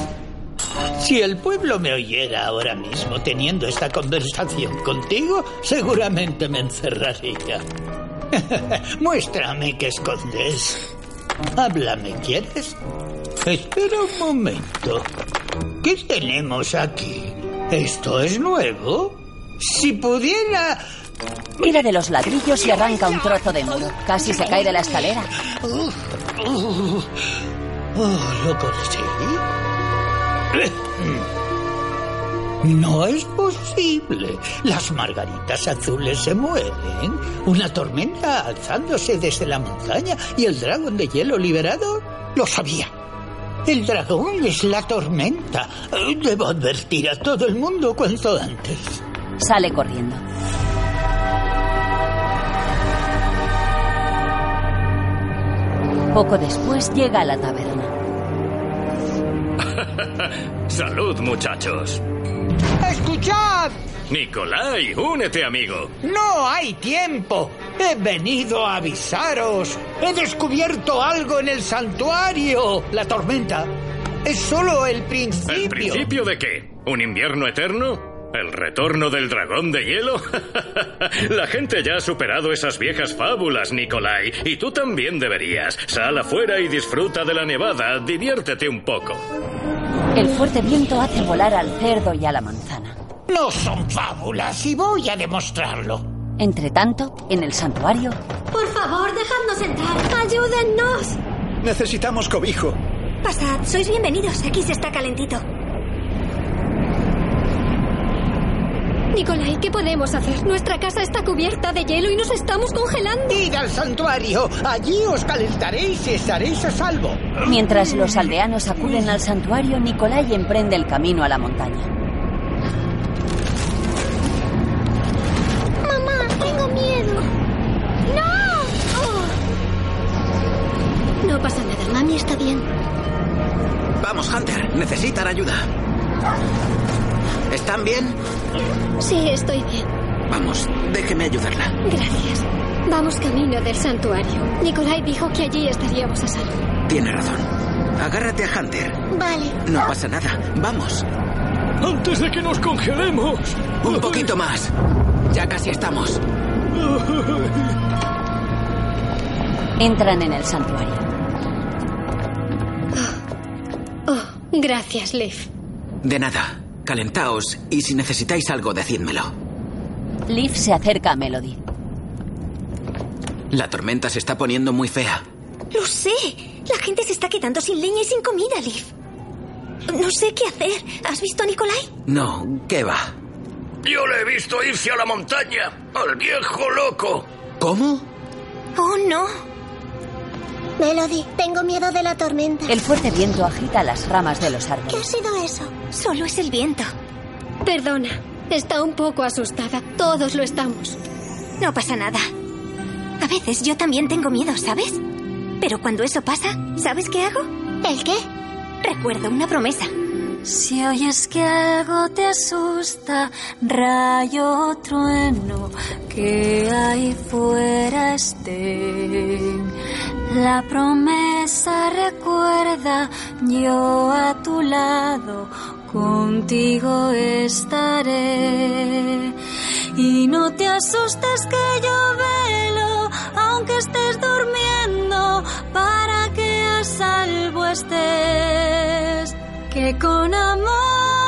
Si el pueblo me oyera ahora mismo teniendo esta conversación contigo, seguramente me encerraría. [LAUGHS] Muéstrame qué escondes. Háblame, ¿quieres? Espera un momento. ¿Qué tenemos aquí? ¿Esto es nuevo? Si pudiera... Tira de los ladrillos y arranca un trozo de muro. Casi se cae de la escalera. Uh, uh, oh, ¿Lo conseguí? No es posible. Las margaritas azules se mueren. Una tormenta alzándose desde la montaña y el dragón de hielo liberado. Lo sabía. El dragón es la tormenta. Debo advertir a todo el mundo cuanto antes. Sale corriendo. Poco después llega a la taberna. [LAUGHS] Salud, muchachos. ¡Escuchad! Nicolai, únete, amigo. No hay tiempo. He venido a avisaros. He descubierto algo en el santuario. La tormenta es solo el principio. ¿El principio de qué? ¿Un invierno eterno? ¿El retorno del dragón de hielo? [LAUGHS] La gente ya ha superado esas viejas fábulas, Nicolai. Y tú también deberías. Sal afuera y disfruta de la nevada. Diviértete un poco. El fuerte viento hace volar al cerdo y a la manzana. No son fábulas y voy a demostrarlo. Entre tanto, en el santuario. Por favor, dejadnos entrar. Ayúdennos. Necesitamos cobijo. Pasad, sois bienvenidos. Aquí se está calentito. Nicolai, ¿qué podemos hacer? Nuestra casa está cubierta de hielo y nos estamos congelando. ¡Id al santuario! Allí os calentaréis y estaréis a salvo. Mientras los aldeanos acuden al santuario, Nicolai emprende el camino a la montaña. Estoy bien. Vamos, déjeme ayudarla. Gracias. Vamos camino del santuario. Nicolai dijo que allí estaríamos a salvo. Tiene razón. Agárrate a Hunter. Vale. No pasa nada. Vamos. Antes de que nos congelemos. Un poquito más. Ya casi estamos. Entran en el santuario. Oh, oh gracias, Liv. De nada. Calentaos y si necesitáis algo, decídmelo. Liv se acerca a Melody. La tormenta se está poniendo muy fea. Lo sé. La gente se está quedando sin leña y sin comida, Liv. No sé qué hacer. ¿Has visto a Nicolai? No, ¿qué va? Yo le he visto irse a la montaña. Al viejo loco. ¿Cómo? Oh, no. Melody, tengo miedo de la tormenta. El fuerte viento agita las ramas de los árboles. ¿Qué ha sido eso? Solo es el viento. Perdona. Está un poco asustada. Todos lo estamos. No pasa nada. A veces yo también tengo miedo, ¿sabes? Pero cuando eso pasa, ¿sabes qué hago? ¿El qué? Recuerdo una promesa. Si oyes que algo te asusta, rayo trueno, que ahí fuera estén. La promesa recuerda, yo a tu lado, contigo estaré. Y no te asustes que yo velo, aunque estés durmiendo, para que a salvo estés. Que con amor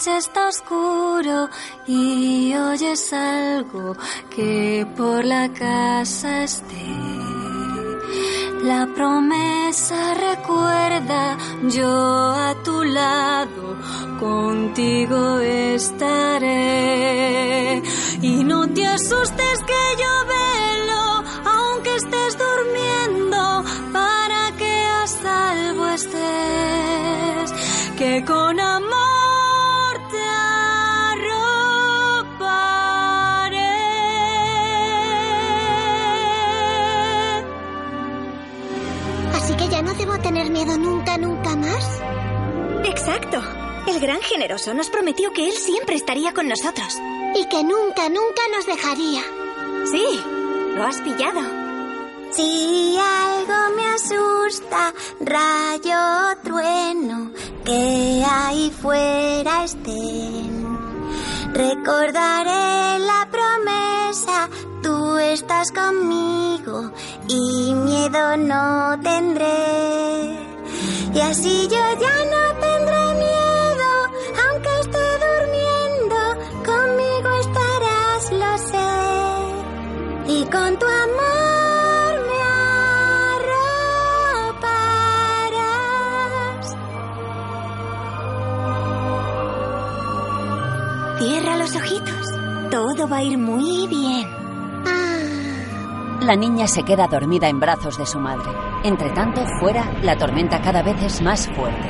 noche está oscuro y oyes algo que por la casa esté. La promesa recuerda, yo a tu lado, contigo estaré. Y no te asustes que yo velo, aunque estés durmiendo, para que a salvo estés. Que con amor ya no debo tener miedo nunca, nunca más. Exacto. El gran generoso nos prometió que él siempre estaría con nosotros. Y que nunca, nunca nos dejaría. Sí, lo has pillado. Si algo me asusta, rayo trueno, que ahí fuera estén. Recordaré la promesa, tú estás conmigo y miedo no tendré. Y así yo ya no tendré miedo, aunque esté durmiendo, conmigo estarás, lo sé. Y con tu amor me arroparás. Cierra los ojitos. Todo va a ir muy bien. La niña se queda dormida en brazos de su madre. Entre tanto, fuera, la tormenta cada vez es más fuerte.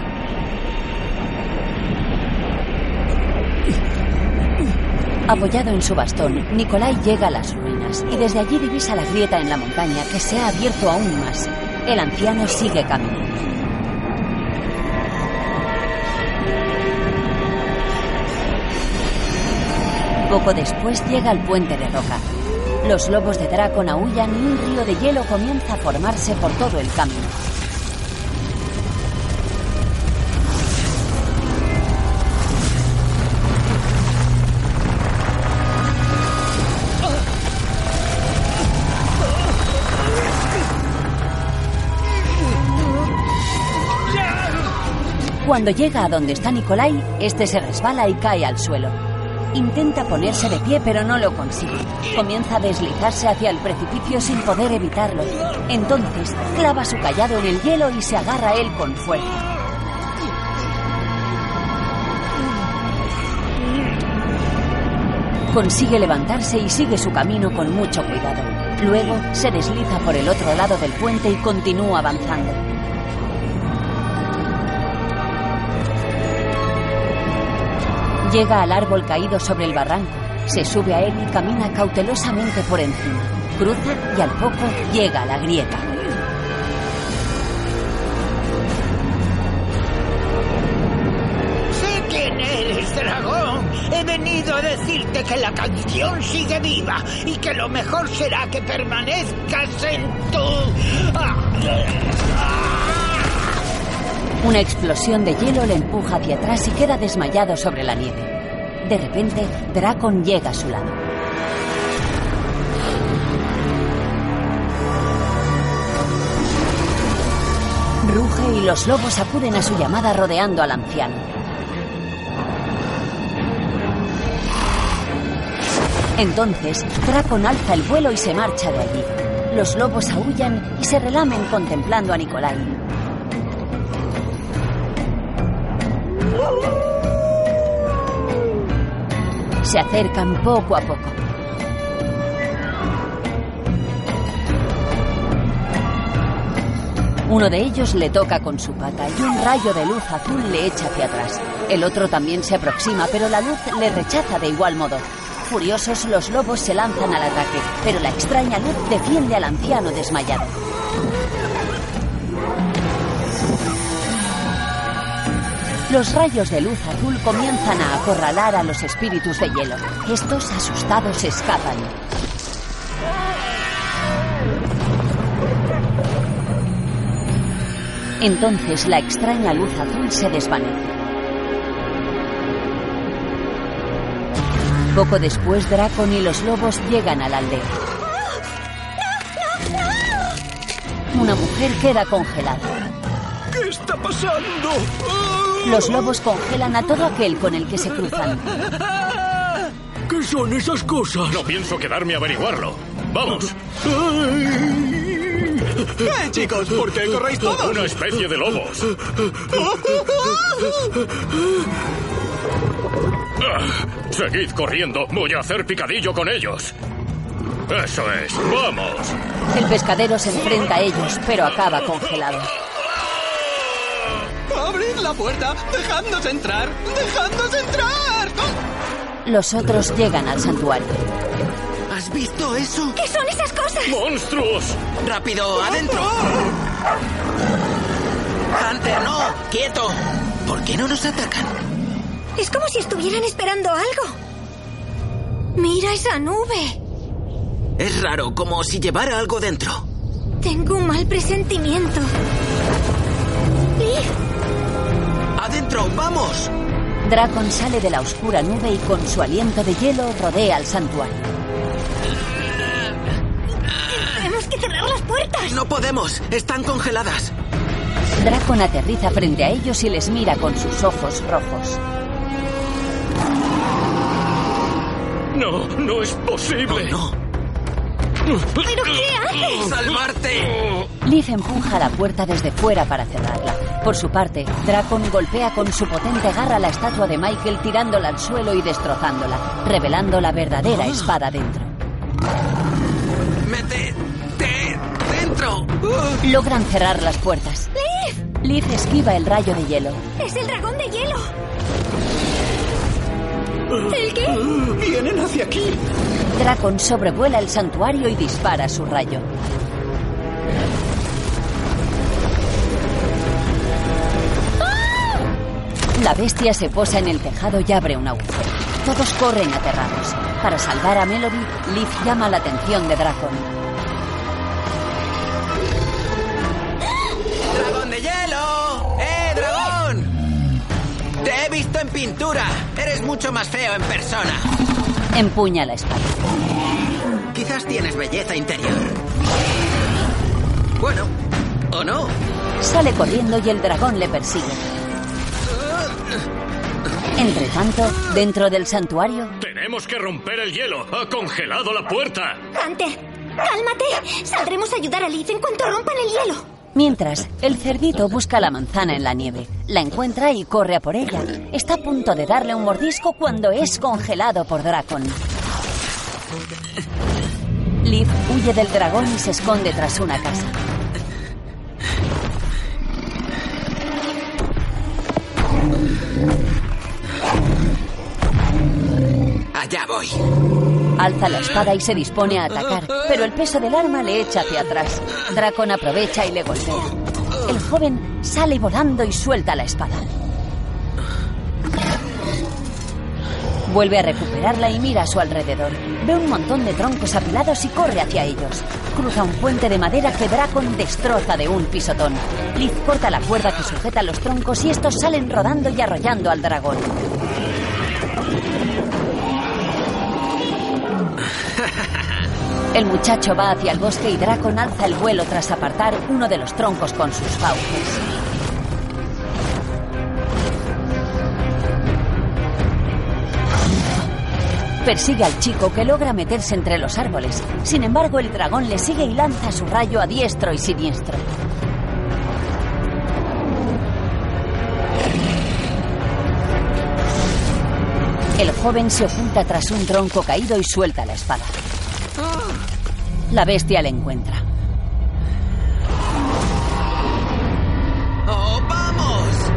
Apoyado en su bastón, Nicolai llega a las ruinas y desde allí divisa la grieta en la montaña que se ha abierto aún más. El anciano sigue caminando. Poco después llega al puente de roca. Los lobos de Dracon aullan y un río de hielo comienza a formarse por todo el camino. Cuando llega a donde está Nicolai, este se resbala y cae al suelo. Intenta ponerse de pie, pero no lo consigue. Comienza a deslizarse hacia el precipicio sin poder evitarlo. Entonces, clava su callado en el hielo y se agarra a él con fuerza. Consigue levantarse y sigue su camino con mucho cuidado. Luego se desliza por el otro lado del puente y continúa avanzando. Llega al árbol caído sobre el barranco, se sube a él y camina cautelosamente por encima. Cruza y al poco llega a la grieta. Sé quién eres, dragón. He venido a decirte que la canción sigue viva y que lo mejor será que permanezcas en tu... Una explosión de hielo le empuja hacia atrás y queda desmayado sobre la nieve. De repente, Dracon llega a su lado. Ruge y los lobos acuden a su llamada rodeando al anciano. Entonces, Dracon alza el vuelo y se marcha de allí. Los lobos aullan y se relamen contemplando a Nicolai. Se acercan poco a poco. Uno de ellos le toca con su pata y un rayo de luz azul le echa hacia atrás. El otro también se aproxima, pero la luz le rechaza de igual modo. Furiosos, los lobos se lanzan al ataque, pero la extraña luz defiende al anciano desmayado. Los rayos de luz azul comienzan a acorralar a los espíritus de hielo. Estos asustados escapan. Entonces la extraña luz azul se desvanece. Poco después Dracon y los lobos llegan a la aldea. Una mujer queda congelada. ¿Qué está pasando? Los lobos congelan a todo aquel con el que se cruzan. ¿Qué son esas cosas? No pienso quedarme a averiguarlo. ¡Vamos! ¡Eh, chicos! ¿Por qué corréis todos? Una especie de lobos. Ah, seguid corriendo. Voy a hacer picadillo con ellos. Eso es. ¡Vamos! El pescadero se enfrenta a ellos, pero acaba congelado. ¡Abrid la puerta! ¡Dejadnos entrar! ¡Dejadnos entrar! Los otros llegan al santuario. ¿Has visto eso? ¿Qué son esas cosas? ¡Monstruos! ¡Rápido, adentro! ¡Hunter, no! ¡Quieto! ¿Por qué no nos atacan? Es como si estuvieran esperando algo. Mira esa nube. Es raro, como si llevara algo dentro. Tengo un mal presentimiento. ¡Adentro, vamos! Dracon sale de la oscura nube y con su aliento de hielo rodea al santuario. tenemos que cerrar las puertas. No podemos, están congeladas. Dracon aterriza frente a ellos y les mira con sus ojos rojos. No, no es posible. no. ¿Pero qué haces? ¡Salvarte! Liv empuja la puerta desde fuera para cerrarla. Por su parte, Dracon golpea con su potente garra la estatua de Michael tirándola al suelo y destrozándola, revelando la verdadera espada dentro. ¡Mete! ¡Te! ¡Dentro! Logran cerrar las puertas. Liv, Liv esquiva el rayo de hielo. es el dragón de hielo. ¿El qué? ¡Vienen hacia aquí! Dracon sobrevuela el santuario y dispara su rayo. La bestia se posa en el tejado y abre un agujero. Todos corren aterrados. Para salvar a Melody, Liv llama la atención de Dracon. ¡Dragón de hielo! ¡Eh, dragón! Te he visto en pintura. Eres mucho más feo en persona. Empuña la espada. Quizás tienes belleza interior. Bueno, o no. Sale corriendo y el dragón le persigue. Entre tanto, dentro del santuario, Tenemos que romper el hielo. Ha congelado la puerta. Hunter, cálmate. Saldremos a ayudar a Liz en cuanto rompan el hielo. mientras el cerdito busca la manzana en la nieve, la encuentra y corre a por ella. Está a punto de darle un mordisco cuando es congelado por Dracon. Liv huye del dragón y se esconde tras una casa. Allá voy. Alza la espada y se dispone a atacar, pero el peso del arma le echa hacia atrás. Dracon aprovecha y le golpea. El joven sale volando y suelta la espada. Vuelve a recuperarla y mira a su alrededor. Ve un montón de troncos apilados y corre hacia ellos. Cruza un puente de madera que Dracon destroza de un pisotón. Liz corta la cuerda que sujeta los troncos y estos salen rodando y arrollando al dragón. El muchacho va hacia el bosque y Dracon alza el vuelo tras apartar uno de los troncos con sus fauces. Persigue al chico que logra meterse entre los árboles. Sin embargo, el dragón le sigue y lanza su rayo a diestro y siniestro. El joven se oculta tras un tronco caído y suelta la espada. La bestia le encuentra. ¡Oh, vamos!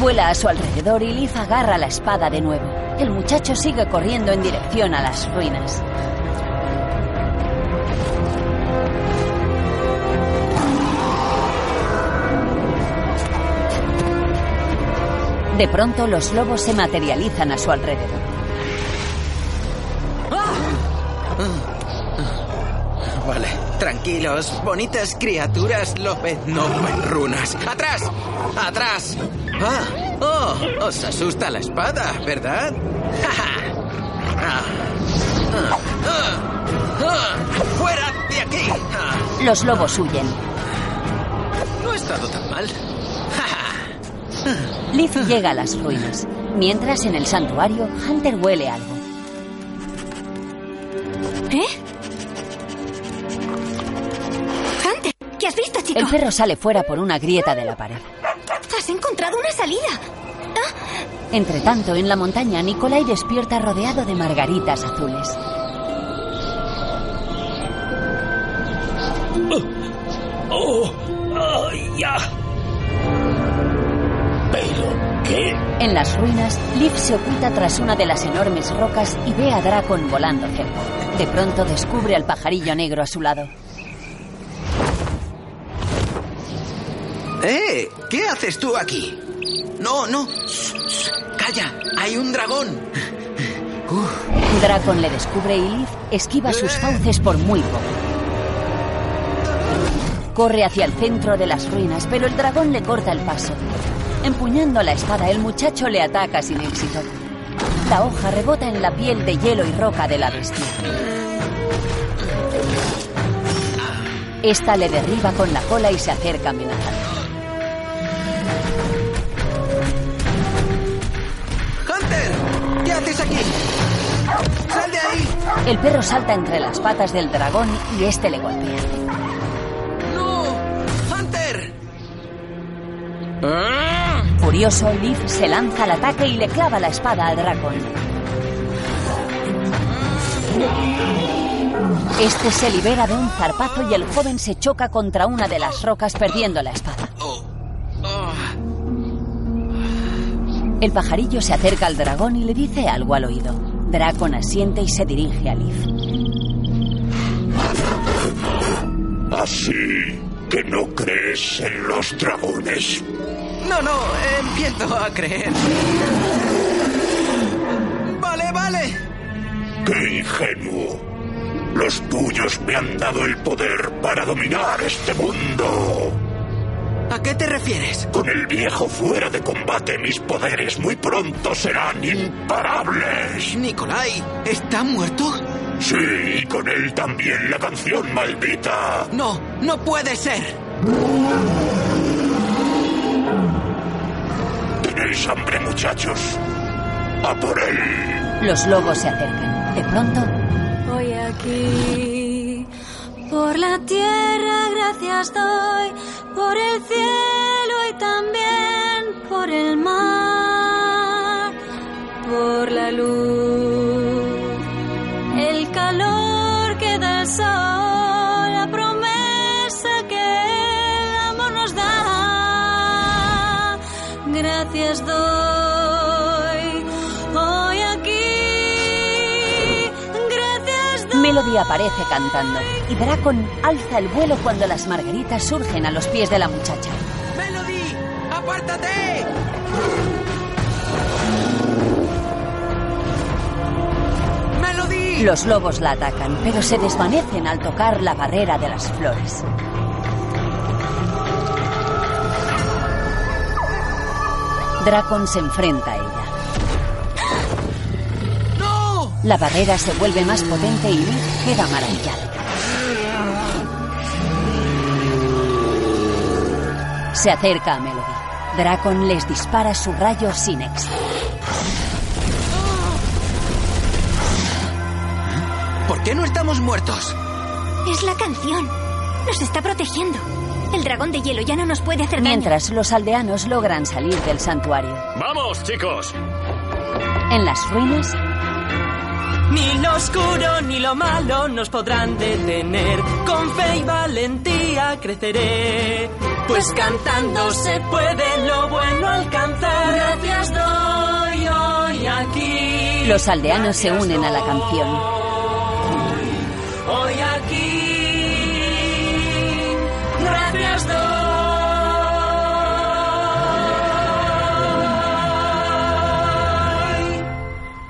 Vuela a su alrededor y Liz agarra la espada de nuevo. El muchacho sigue corriendo en dirección a las ruinas. De pronto los lobos se materializan a su alrededor. Vale, tranquilos, bonitas criaturas López no ven runas. ¡Atrás! ¡Atrás! ¡Ah! ¡Oh! Os asusta la espada, ¿verdad? ¡Ja, ja! Ah, ah, ah. ¡Fuera de aquí! Los lobos huyen. No ha estado tan mal. Liz llega a las ruinas. Mientras en el santuario, Hunter huele algo. ¿Eh? Perro sale fuera por una grieta de la pared. Has encontrado una salida. Entre tanto, en la montaña, Nikolai despierta rodeado de margaritas azules. ¡Oh! ¡Ay, ya! ¿Pero qué? En las ruinas, Liv se oculta tras una de las enormes rocas y ve a Dracon volando cerca. De pronto descubre al pajarillo negro a su lado. ¡Eh! ¿Qué haces tú aquí? No, no. Shh, shh. Calla, hay un dragón. Dracon le descubre y Liv esquiva sus fauces por muy poco. Corre hacia el centro de las ruinas, pero el dragón le corta el paso. Empuñando la espada, el muchacho le ataca sin éxito. La hoja rebota en la piel de hielo y roca de la bestia. Esta le derriba con la cola y se acerca amenazando. Aquí? ¡Sal de ahí! El perro salta entre las patas del dragón y este le golpea. ¡No! ¡Hunter! Furioso, Liv se lanza al ataque y le clava la espada al dragón. Este se libera de un zarpazo y el joven se choca contra una de las rocas perdiendo la espada. El pajarillo se acerca al dragón y le dice algo al oído. Dracon asiente y se dirige a Liv. Así que no crees en los dragones. No, no, empiezo a creer. Vale, vale. ¡Qué ingenuo! Los tuyos me han dado el poder para dominar este mundo. ¿A qué te refieres? Con el viejo fuera de combate, mis poderes muy pronto serán imparables. ¿Nikolai está muerto? Sí, y con él también la canción maldita. No, no puede ser. Tenéis hambre, muchachos. A por él. Los lobos se acercan. De pronto. Hoy aquí, por la tierra, gracias doy, por el cielo y también por el mar, por la luz, el calor que da el sol, la promesa que el amor nos da. Gracias doy. Aparece cantando y Dracon alza el vuelo cuando las margaritas surgen a los pies de la muchacha. ¡Melody! ¡Apártate! ¡Melody! Los lobos la atacan, pero se desvanecen al tocar la barrera de las flores. Dracon se enfrenta a ella. La barrera se vuelve más potente y queda maravillada. Se acerca a Melody. Dracon les dispara su rayo sin éxito. ¿Por qué no estamos muertos? Es la canción. Nos está protegiendo. El dragón de hielo ya no nos puede hacer daño. Mientras los aldeanos logran salir del santuario. ¡Vamos, chicos! En las ruinas, Ni lo oscuro ni lo malo nos podrán detener. Con fe y valentía creceré. Pues cantando se puede lo bueno alcanzar. Gracias doy hoy aquí. los aldeanos se unen a la canción.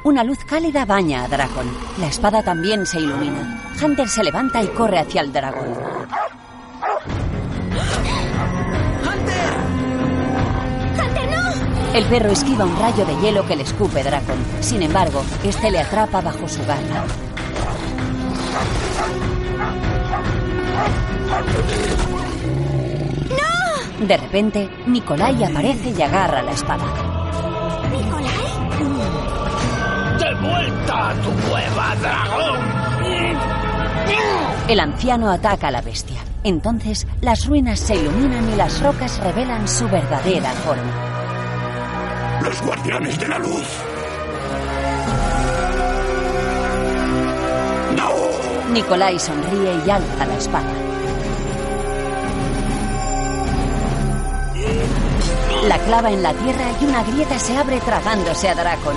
Una luz cálida baña a Dracon. La espada también se ilumina. Hunter se levanta y corre hacia el dragón. ¡Hunter, no! El perro esquiva un rayo de hielo que le escupe Dracon. Sin embargo, este le atrapa bajo su garra. ¡No! De repente, Nikolai aparece y agarra la espada. Vuelta a tu cueva, dragón! El anciano ataca a la bestia. Entonces, las ruinas se iluminan y las rocas revelan su verdadera forma. Los guardianes de la luz. ¡No! Nikolai sonríe y alza la espada. La clava en la tierra y una grieta se abre tragándose a Dracon.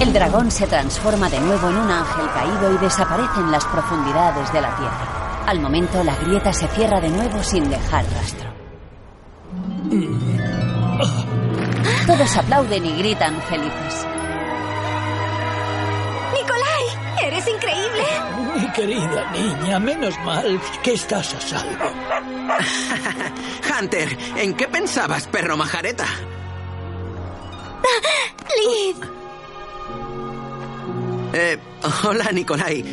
El dragón se transforma de nuevo en un ángel caído y desaparece en las profundidades de la tierra. Al momento, la grieta se cierra de nuevo sin dejar rastro. Todos aplauden y gritan felices. ¡Nicolai! ¡Eres increíble! Mi querida niña, menos mal que estás a salvo. [LAUGHS] Hunter, ¿en qué pensabas, perro majareta? ¡Liv! Eh, hola, Nikolai.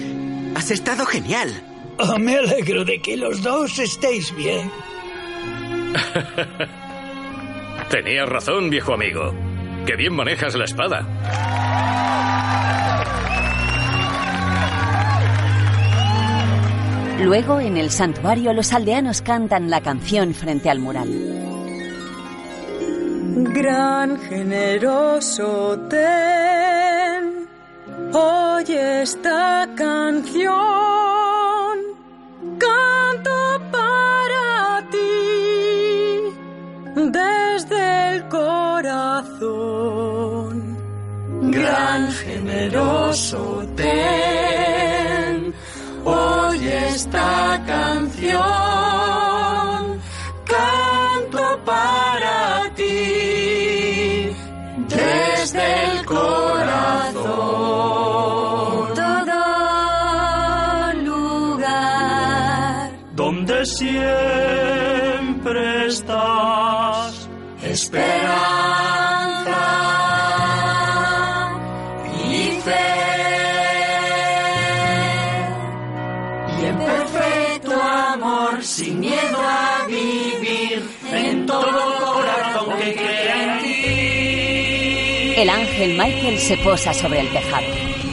Has estado genial. Oh, me alegro de que los dos estéis bien. [LAUGHS] Tenías razón, viejo amigo. Qué bien manejas la espada. Luego, en el santuario, los aldeanos cantan la canción frente al mural. Gran generoso ten, oye esta canción, canto para ti desde el corazón. Gran generoso ten, oye esta canción, desde el corazón. Todo lugar donde siempre estás. esperanza ángel Michael se posa sobre el tejado.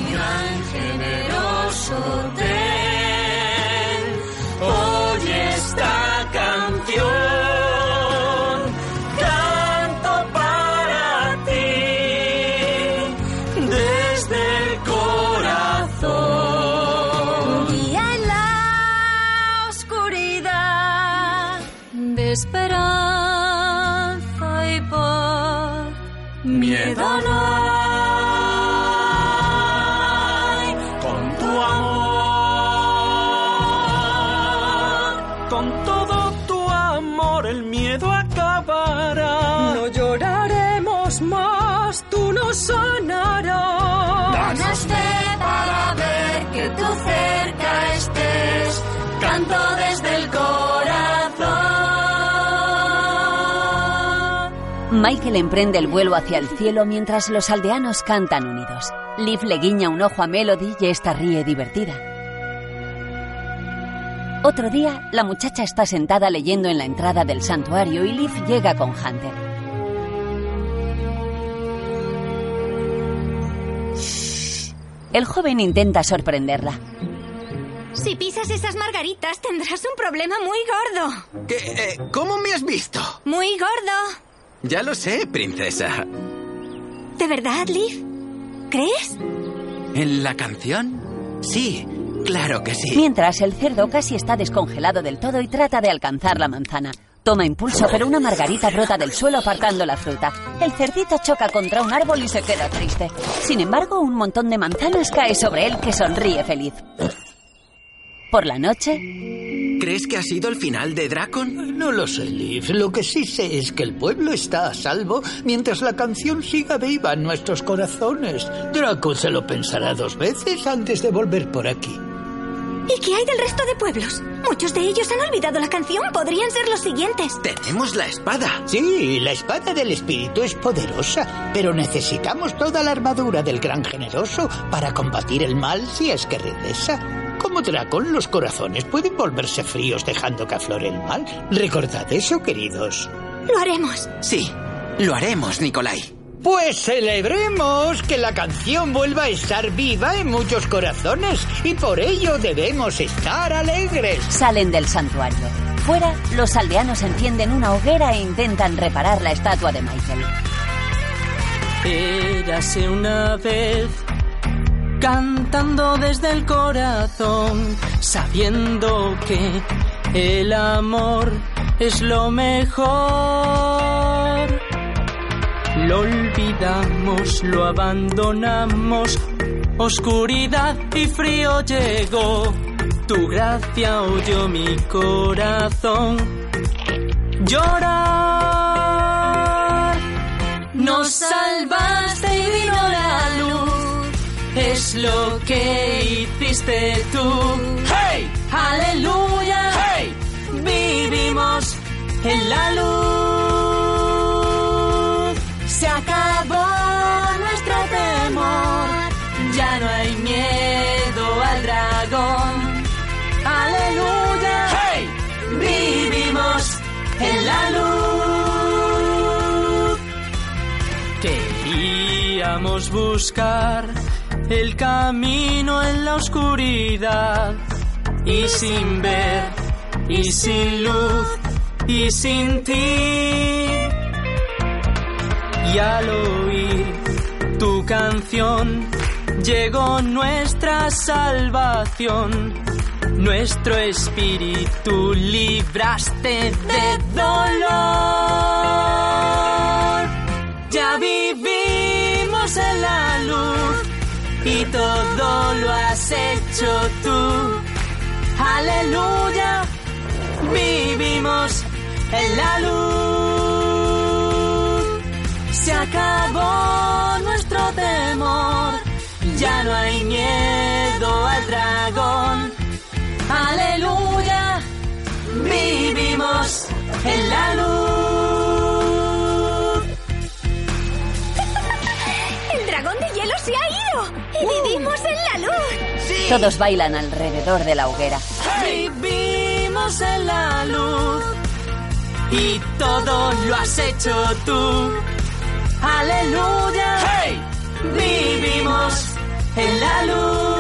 Michael emprende el vuelo hacia el cielo mientras los aldeanos cantan unidos. Liv le guiña un ojo a Melody y esta ríe divertida. Otro día, la muchacha está sentada leyendo en la entrada del santuario y Liv llega con Hunter. El joven intenta sorprenderla. Si pisas esas margaritas tendrás un problema muy gordo. ¿Qué? eh, ¿Cómo me has visto? Muy gordo. Ya lo sé, princesa. ¿De verdad, Liv? ¿Crees? ¿En la canción? Sí, claro que sí. Mientras el cerdo casi está descongelado del todo y trata de alcanzar la manzana. Toma impulso, pero una margarita brota del suelo apartando la fruta. El cerdito choca contra un árbol y se queda triste. Sin embargo, un montón de manzanas cae sobre él que sonríe feliz. Por la noche, ¿Crees que ha sido el final de Dracon? No lo sé, Liv. Lo que sí sé es que el pueblo está a salvo mientras la canción siga viva en nuestros corazones. Draco se lo pensará dos veces antes de volver por aquí. ¿Y qué hay del resto de pueblos? Muchos de ellos han olvidado la canción. Podrían ser los siguientes. Tenemos la espada. Sí, la espada del espíritu es poderosa, pero necesitamos toda la armadura del gran generoso para combatir el mal si es que regresa. Como Dracon, los corazones pueden volverse fríos dejando que aflore el mal. Recordad eso, queridos. Lo haremos. Sí, lo haremos, Nicolai. Pues celebremos que la canción vuelva a estar viva en muchos corazones y por ello debemos estar alegres. salen del santuario. Fuera, los aldeanos encienden una hoguera e intentan reparar la estatua de Michael. Érase una vez cantando desde el corazón, sabiendo que el amor es lo mejor. Lo olvidamos, lo abandonamos, oscuridad y frío llegó. Tu gracia oyó mi corazón llorar. Nos Es lo que hiciste tú. ¡Hey! ¡Aleluya! ¡Hey! Vivimos en la luz. Se acabó nuestro temor. Ya no hay miedo al dragón. ¡Aleluya! ¡Hey! Vivimos en la luz. Queríamos buscar el camino en la oscuridad y sin ver y sin luz y sin ti. Y al oír tu canción llegó nuestra salvación. Nuestro espíritu libraste de dolor. Ya vivimos y todo lo has hecho tú. Aleluya, vivimos en la luz. Se acabó nuestro temor, ya no hay miedo al dragón. Aleluya, vivimos en la luz. Vivimos en la luz! Todos bailan alrededor de la hoguera. Vivimos en la luz y todo lo has hecho tú. aleluya. ¡Hey! Vivimos en la luz.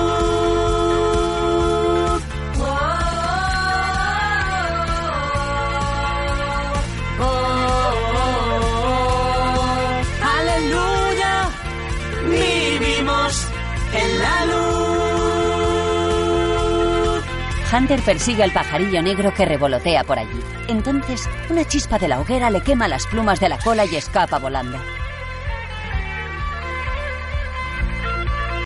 Hunter persigue al pajarillo negro que revolotea por allí. Entonces, una chispa de la hoguera le quema las plumas de la cola y escapa volando.